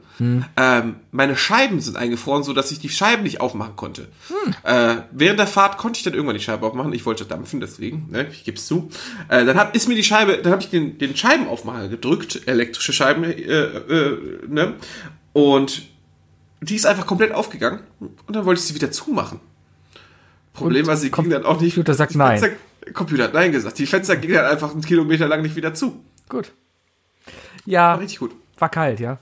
Ähm, meine Scheiben sind eingefroren, so dass ich die Scheiben nicht aufmachen konnte. Äh, während der Fahrt konnte ich dann irgendwann die Scheibe aufmachen. Ich wollte dampfen, deswegen, ne, ich gebe es zu. Äh, dann hab, ist mir die Scheibe, dann habe ich den, den Scheibenaufmacher gedrückt, elektrische Scheiben, äh, äh, ne, und die ist einfach komplett aufgegangen und dann wollte ich sie wieder zumachen. Problem Und war, sie ging dann auch nicht. Computer sagt nein. Computer hat nein gesagt. Die Fenster gingen dann einfach einen Kilometer lang nicht wieder zu. gut. Ja, War richtig gut. war kalt, ja.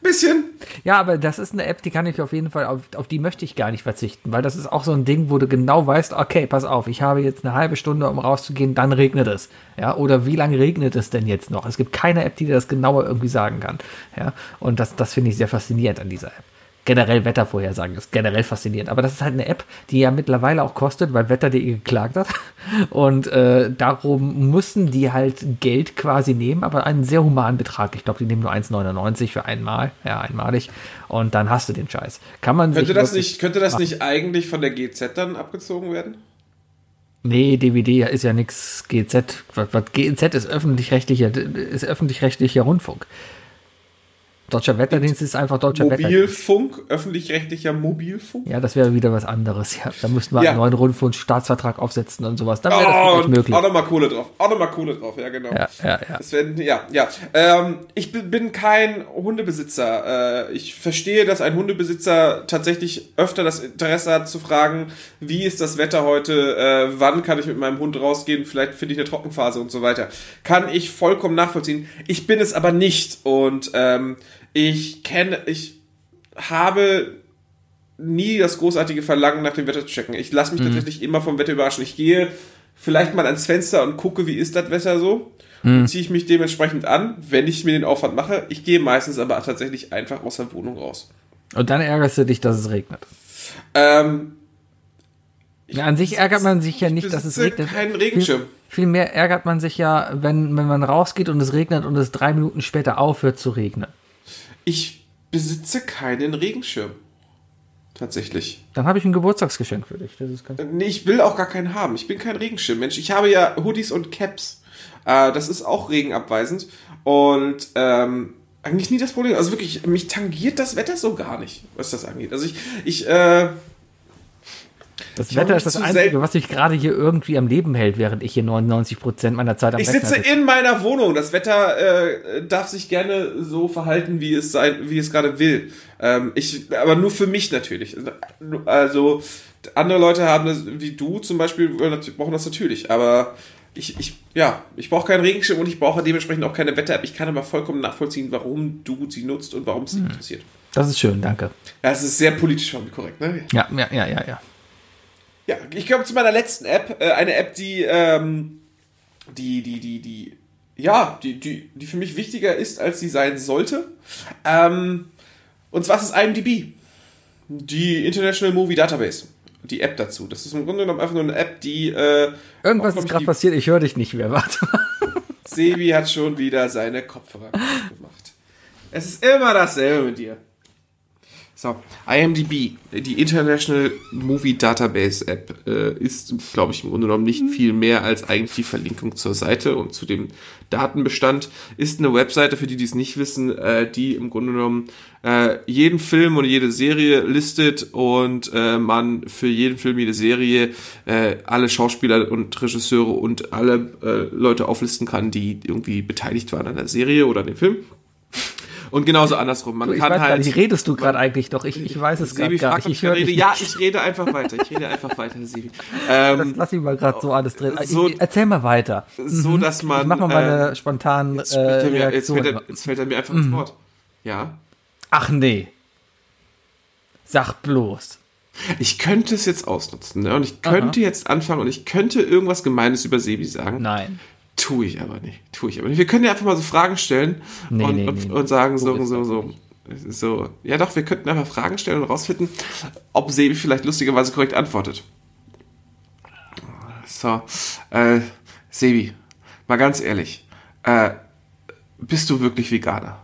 Bisschen. Ja, aber das ist eine App, die kann ich auf jeden Fall, auf, auf die möchte ich gar nicht verzichten, weil das ist auch so ein Ding, wo du genau weißt, okay, pass auf, ich habe jetzt eine halbe Stunde, um rauszugehen, dann regnet es. Ja, oder wie lange regnet es denn jetzt noch? Es gibt keine App, die dir das genauer irgendwie sagen kann. Ja, und das, das finde ich sehr faszinierend an dieser App. Generell Wettervorhersagen ist generell faszinierend. Aber das ist halt eine App, die ja mittlerweile auch kostet, weil Wetter.de geklagt hat. Und äh, darum müssen die halt Geld quasi nehmen, aber einen sehr humanen Betrag. Ich glaube, die nehmen nur 1,99 für einmal, ja, einmalig. Und dann hast du den Scheiß. Kann man Könnte sich das nicht, könnte das nicht eigentlich von der GZ dann abgezogen werden? Nee, DVD ist ja nichts GZ. Was, was GZ ist öffentlich-rechtlicher, ist öffentlich-rechtlicher Rundfunk. Deutscher Wetterdienst ist einfach deutscher Wetterdienst. Mobilfunk, öffentlich-rechtlicher Mobilfunk? Ja, das wäre wieder was anderes. Ja, da müssten wir Ja. einen neuen Rundfunkstaatsvertrag aufsetzen und sowas. Dann wäre das Oh, wirklich möglich. auch nochmal Kohle drauf. Auch nochmal Kohle drauf, ja, genau. Ja, ja, ja. Das werden, ja, ja. Ähm, ich bin, bin kein Hundebesitzer. Äh, ich verstehe, dass ein Hundebesitzer tatsächlich öfter das Interesse hat zu fragen, wie ist das Wetter heute, äh, wann kann ich mit meinem Hund rausgehen, vielleicht finde ich eine Trockenphase und so weiter. Kann ich vollkommen nachvollziehen. Ich bin es aber nicht und ähm, ich kenne, ich habe nie das großartige Verlangen nach dem Wetter zu checken. Ich lasse mich tatsächlich immer vom Wetter überraschen. Ich gehe vielleicht mal ans Fenster und gucke, wie ist das Wetter so. Dann ziehe ich mich dementsprechend an, wenn ich mir den Aufwand mache. Ich gehe meistens aber tatsächlich einfach aus der Wohnung raus. Und dann ärgerst du dich, dass es regnet. Ähm, Ja, an sich ärgert man sich ja nicht, dass es regnet. keinen Regenschirm. Viel, vielmehr ärgert man sich ja, wenn, wenn man rausgeht und es regnet und es drei Minuten später aufhört zu regnen. Ich besitze keinen Regenschirm. Tatsächlich. Dann habe ich ein Geburtstagsgeschenk für dich. Das ist ganz Nee, ich will auch gar keinen haben. Ich bin kein Regenschirmmensch. Ich habe ja Hoodies und Caps. Äh, das ist auch regenabweisend. Und ähm, eigentlich nie das Problem. Also wirklich, mich tangiert das Wetter so gar nicht, was das angeht. Also ich, ich, äh, Das Ich Wetter ist das Einzige, was mich gerade hier irgendwie am Leben hält, während ich hier 99 Prozent meiner Zeit am ich Rechner sitze in meiner Wohnung. Das Wetter äh, darf sich gerne so verhalten, wie es sein, wie es gerade will. Ähm, ich, aber nur für mich natürlich. Also andere Leute haben das, wie du zum Beispiel, brauchen das natürlich. Aber ich, ich, ja, ich brauche keinen Regenschirm und ich brauche dementsprechend auch keine Wetter-App. Ich kann aber vollkommen nachvollziehen, warum du sie nutzt und warum es dich interessiert. Das ist schön, danke. Ja, es ist sehr politisch von mir korrekt, ne? Ja, ja, ja, ja, ja. Ja, ich komme zu meiner letzten App. Äh, eine App, die, ähm, die, die, die, die, ja, die, die, die für mich wichtiger ist, als sie sein sollte. Ähm, und zwar ist es IMDb. Die International Movie Database. Die App dazu. Das ist im Grunde genommen einfach nur eine App, die. Äh, Irgendwas auch, ist gerade passiert, ich höre dich nicht mehr. Warte mal. Sebi hat schon wieder seine Kopfhörer gemacht. Es ist immer dasselbe mit dir. So, IMDb, die International Movie Database App, äh, ist, glaube ich, im Grunde genommen nicht viel mehr als eigentlich die Verlinkung zur Seite und zu dem Datenbestand. Ist eine Webseite, für die, die es nicht wissen, äh, die im Grunde genommen äh, jeden Film und jede Serie listet und äh, man für jeden Film, jede Serie äh, alle Schauspieler und Regisseure und alle äh, Leute auflisten kann, die irgendwie beteiligt waren an der Serie oder an dem Film. Und genauso andersrum. Man Ich kann halt. nicht, wie redest du gerade eigentlich doch? Ich, ich weiß es gar nicht. Ich höre rede. Ja, ich rede einfach weiter. Ich rede einfach weiter, Sebi. Das Ähm, lass ich mal gerade so alles drin. so- ich, erzähl mal weiter. so, dass man. Ich mach mal meine äh, spontanen jetzt, äh, fällt er mir, jetzt, fällt er, jetzt fällt er mir einfach ins Wort. Ja. Ach nee. Sag bloß. Ich könnte es jetzt ausnutzen, ne? Und ich könnte jetzt anfangen und ich könnte irgendwas Gemeines über Sebi sagen. Nein. Tue ich aber nicht. Tue ich aber nicht. Wir können ja einfach mal so Fragen stellen Nee, und, nee, und, und sagen so so, so. So, ja doch, wir könnten einfach Fragen stellen und rausfinden, ob Sebi vielleicht lustigerweise korrekt antwortet. So, äh, Sebi, mal ganz ehrlich, äh, bist du wirklich Veganer?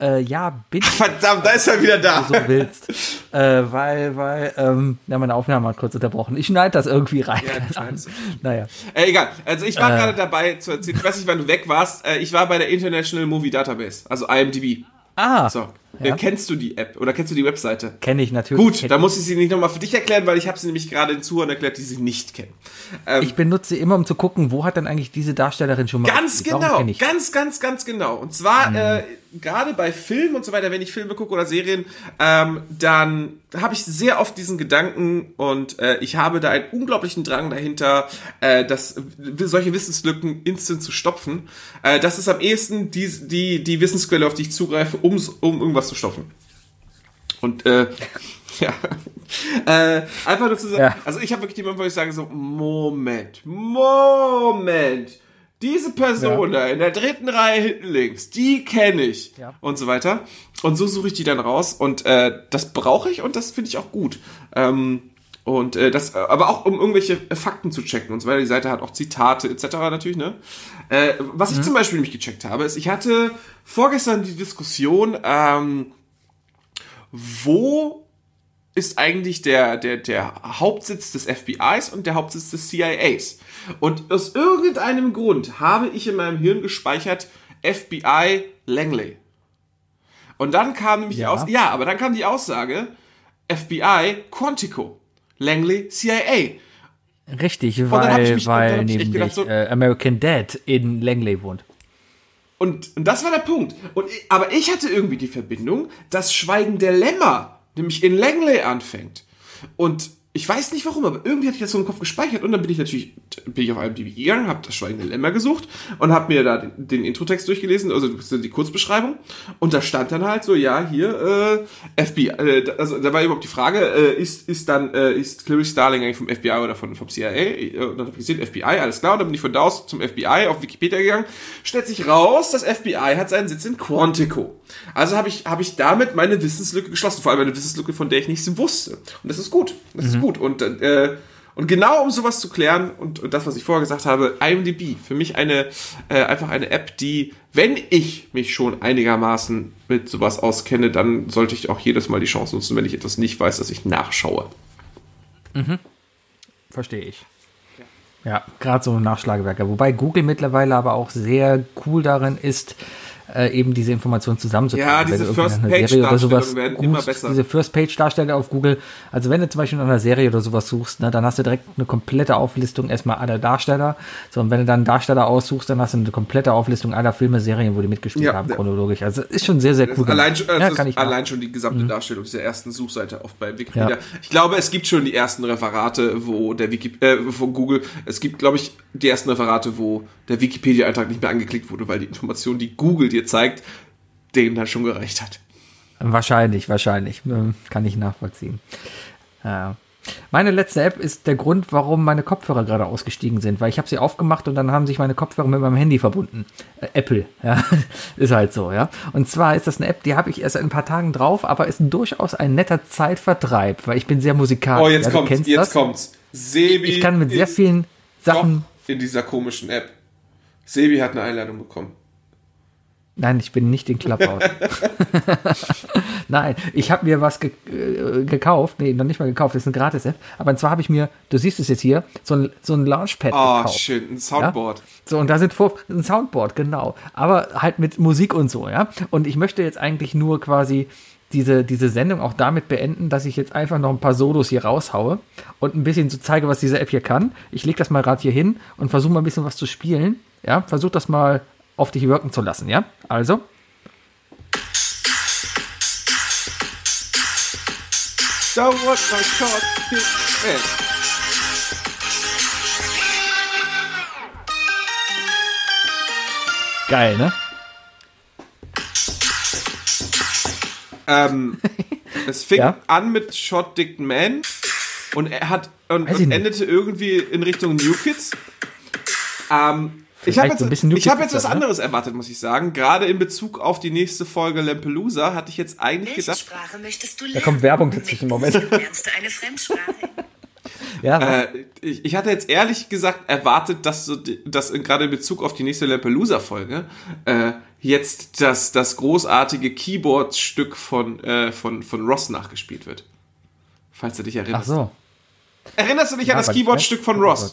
Äh, ja, bin ich, Verdammt, da ist er wieder da. so willst. äh, weil, weil, ähm, ja, meine Aufnahme hat kurz unterbrochen. Ich schneide das irgendwie rein. Ja, du naja. Äh, egal. Also ich war Äh. gerade dabei zu erzählen, ich weiß nicht, wann du weg warst. Äh, ich war bei der International Movie Database, also IMDb. Ah, So, Ja. äh, kennst du die App oder kennst du die Webseite? kenne ich natürlich. Gut, da muss ich sie nicht nochmal für dich erklären, weil ich habe sie nämlich gerade den Zuhörern erklärt, die sie nicht kennen. Ähm, ich benutze sie immer, um zu gucken, wo hat denn eigentlich diese Darstellerin schon mal Ganz genau, ganz, ganz, ganz genau. Und zwar äh, gerade bei Filmen und so weiter, wenn ich Filme gucke oder Serien, ähm, dann habe ich sehr oft diesen Gedanken und äh, ich habe da einen unglaublichen Drang dahinter, äh, das, solche Wissenslücken instant zu stopfen. Äh, das ist am ehesten die, die, die Wissensquelle, auf die ich zugreife, um's, um irgendwas zu stopfen. Und äh, ja. Äh, einfach nur zu sagen, Ja. also ich habe wirklich die Moment, wo ich sage so, Moment, Moment, diese Person da in der dritten Reihe hinten links, die kenne ich Ja. und so weiter. Und so suche ich die dann raus und äh, das brauche ich und das finde ich auch gut. Ähm, und äh, das, äh, aber auch um irgendwelche äh, Fakten zu checken und so weiter. Die Seite hat auch Zitate etc. natürlich, ne? Äh, was ich zum Beispiel nämlich gecheckt habe, ist, ich hatte vorgestern die Diskussion, ähm, wo ist eigentlich der, der, der Hauptsitz des FBIs und der Hauptsitz des CIAs. Und aus irgendeinem Grund habe ich in meinem Hirn gespeichert FBI Langley. Und dann kam nämlich Ja. die Aus ja, aber dann kam die Aussage FBI Quantico. Langley CIA. Richtig, weil, mich- weil nämlich gedacht, so- äh, American Dad in Langley wohnt. Und, und das war der Punkt. Und, aber ich hatte irgendwie die Verbindung, dass Schweigen der Lämmer nämlich in Langley anfängt. Und ich weiß nicht warum, aber irgendwie hatte ich das so im Kopf gespeichert und dann bin ich natürlich bin ich auf IMDb gegangen, habe das Schweigen der Lämmer gesucht und habe mir da den, den Introtext durchgelesen, also die Kurzbeschreibung und da stand dann halt so, ja, hier äh, FBI, äh, also da war überhaupt die Frage, äh, ist ist dann äh, ist Clarice Starling eigentlich vom FBI oder von vom CIA? Äh, Und dann habe ich gesehen FBI, alles klar, und dann bin ich von da aus zum FBI auf Wikipedia gegangen. Stellt sich raus, das FBI hat seinen Sitz in Quantico. Also habe ich habe ich damit meine Wissenslücke geschlossen, vor allem eine Wissenslücke, von der ich nichts wusste. Und das ist gut, das ist gut und äh, und genau um sowas zu klären und, und das, was ich vorher gesagt habe, IMDb, für mich eine äh, einfach eine App, die, wenn ich mich schon einigermaßen mit sowas auskenne, dann sollte ich auch jedes Mal die Chance nutzen, wenn ich etwas nicht weiß, dass ich nachschaue. Verstehe ich. Ja, gerade so Nachschlagewerker. Wobei Google mittlerweile aber auch sehr cool darin ist, äh, eben diese Informationen zusammenzutragen. Ja, Wenn diese First-Page-Darstellungen werden immer besser. Diese First-Page-Darsteller auf Google. Also wenn du zum Beispiel nach einer Serie oder sowas suchst, ne, dann hast du direkt eine komplette Auflistung erstmal aller Darsteller. So, und wenn du dann einen Darsteller aussuchst, dann hast du eine komplette Auflistung aller Filme, Serien, wo die mitgespielt Ja, haben, ja. chronologisch. Also ist schon sehr, sehr cool. allein, schon, also ja, Mhm. allein schon die gesamte Darstellung dieser ersten Suchseite auf bei Wikipedia. Ich glaube, es gibt schon die ersten Referate, wo der Wiki, äh, von Google, es gibt, glaube ich, die ersten Referate, wo der Wikipedia-Eintrag nicht mehr angeklickt wurde, weil die Information, die Google dir zeigt, denen dann schon gereicht hat. Wahrscheinlich, wahrscheinlich. Ähm, Kann ich nachvollziehen. Ja. Meine letzte App ist der Grund, warum meine Kopfhörer gerade ausgestiegen sind, weil ich habe sie aufgemacht und dann haben sich meine Kopfhörer mit meinem Handy verbunden. Äh, Apple, ja, ist halt so, ja. Und zwar ist das eine App, die habe ich erst ein paar Tagen drauf, aber ist durchaus ein netter Zeitvertreib, weil ich bin sehr musikalisch. Oh, jetzt ja, kommt's, jetzt das. kommt's. Sebi Ich kann mit sehr vielen Sachen. in dieser komischen App. Sebi hat eine Einladung bekommen. Nein, ich bin nicht in Clubhouse. Nein, ich habe mir was ge äh, gekauft. Nee, noch nicht mal gekauft. Das ist eine Gratis-App. Aber zwar habe ich mir, du siehst es jetzt hier, so ein, so ein Launchpad Oh, gekauft. shit, ein Soundboard. So, und da sind vor, ein Soundboard, genau. Aber halt mit Musik und so, ja. Und ich möchte jetzt eigentlich nur quasi diese, diese Sendung auch damit beenden, dass ich jetzt einfach noch ein paar Solos hier raushaue und ein bisschen so zeige, was diese App hier kann. Ich lege das mal gerade hier hin und versuche mal ein bisschen was zu spielen. Ja, versuch das mal auf dich wirken zu lassen, ja. Also. Don't want my dick man. Geil, ne? Ähm, es fing Ja? an mit Short Dick Man und er hat und, und endete irgendwie in Richtung New Kids. Ähm, ich habe jetzt, so hab jetzt was ne? anderes erwartet, muss ich sagen. Gerade in Bezug auf die nächste Folge Lampelusa hatte ich jetzt eigentlich Welche gedacht, Sprache möchtest du lernen? kommt Werbung dazwischen, Mit Moment. Lernst du eine Fremdsprache. Ja, Äh, ich, ich hatte jetzt ehrlich gesagt erwartet, dass so, dass gerade in Bezug auf die nächste Lampelusa-Folge äh, jetzt das, das großartige Keyboard-Stück von, äh, von, von Ross nachgespielt wird. Falls du dich ach erinnerst. so. Erinnerst du dich an das Keyboard-Stück von Ross?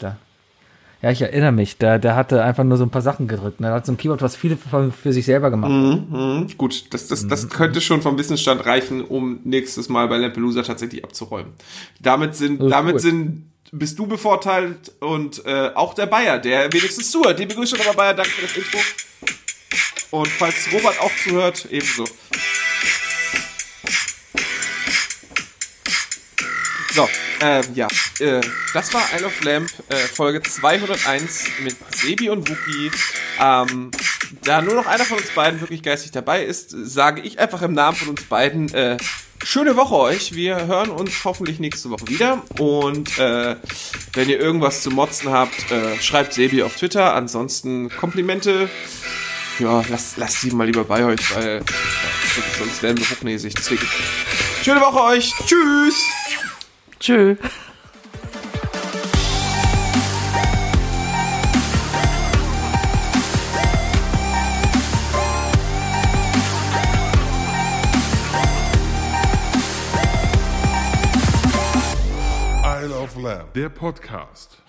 Ja, ich erinnere mich. Der, der hatte einfach nur so ein paar Sachen gedrückt. ne? Er hat so ein Keyboard, was viele für, für sich selber gemacht hat. Mhm, gut, das, das, das könnte schon vom Wissensstand reichen, um nächstes Mal bei Lampelusa tatsächlich abzuräumen. Damit sind, damit gut. sind, bist du bevorteilt und äh, auch der Bayer, der wenigstens zuhört. Die Begrüßung aber Bayer, danke für das Intro. Und falls Robert auch zuhört, ebenso. So, ähm, ja, äh, das war Isle of Lamp, äh, Folge 201 mit Sebi und Wookie. Ähm, da nur noch einer von uns beiden wirklich geistig dabei ist, sage ich einfach im Namen von uns beiden, äh, schöne Woche euch. Wir hören uns hoffentlich nächste Woche wieder. Und äh, wenn ihr irgendwas zu motzen habt, äh, schreibt Sebi auf Twitter. Ansonsten Komplimente. Ja, lasst, lasst die mal lieber bei euch, weil sonst- sonst werden wir hochnäsig. Deswegen. Schöne Woche euch. Tschüss. Tschö. Der Podcast.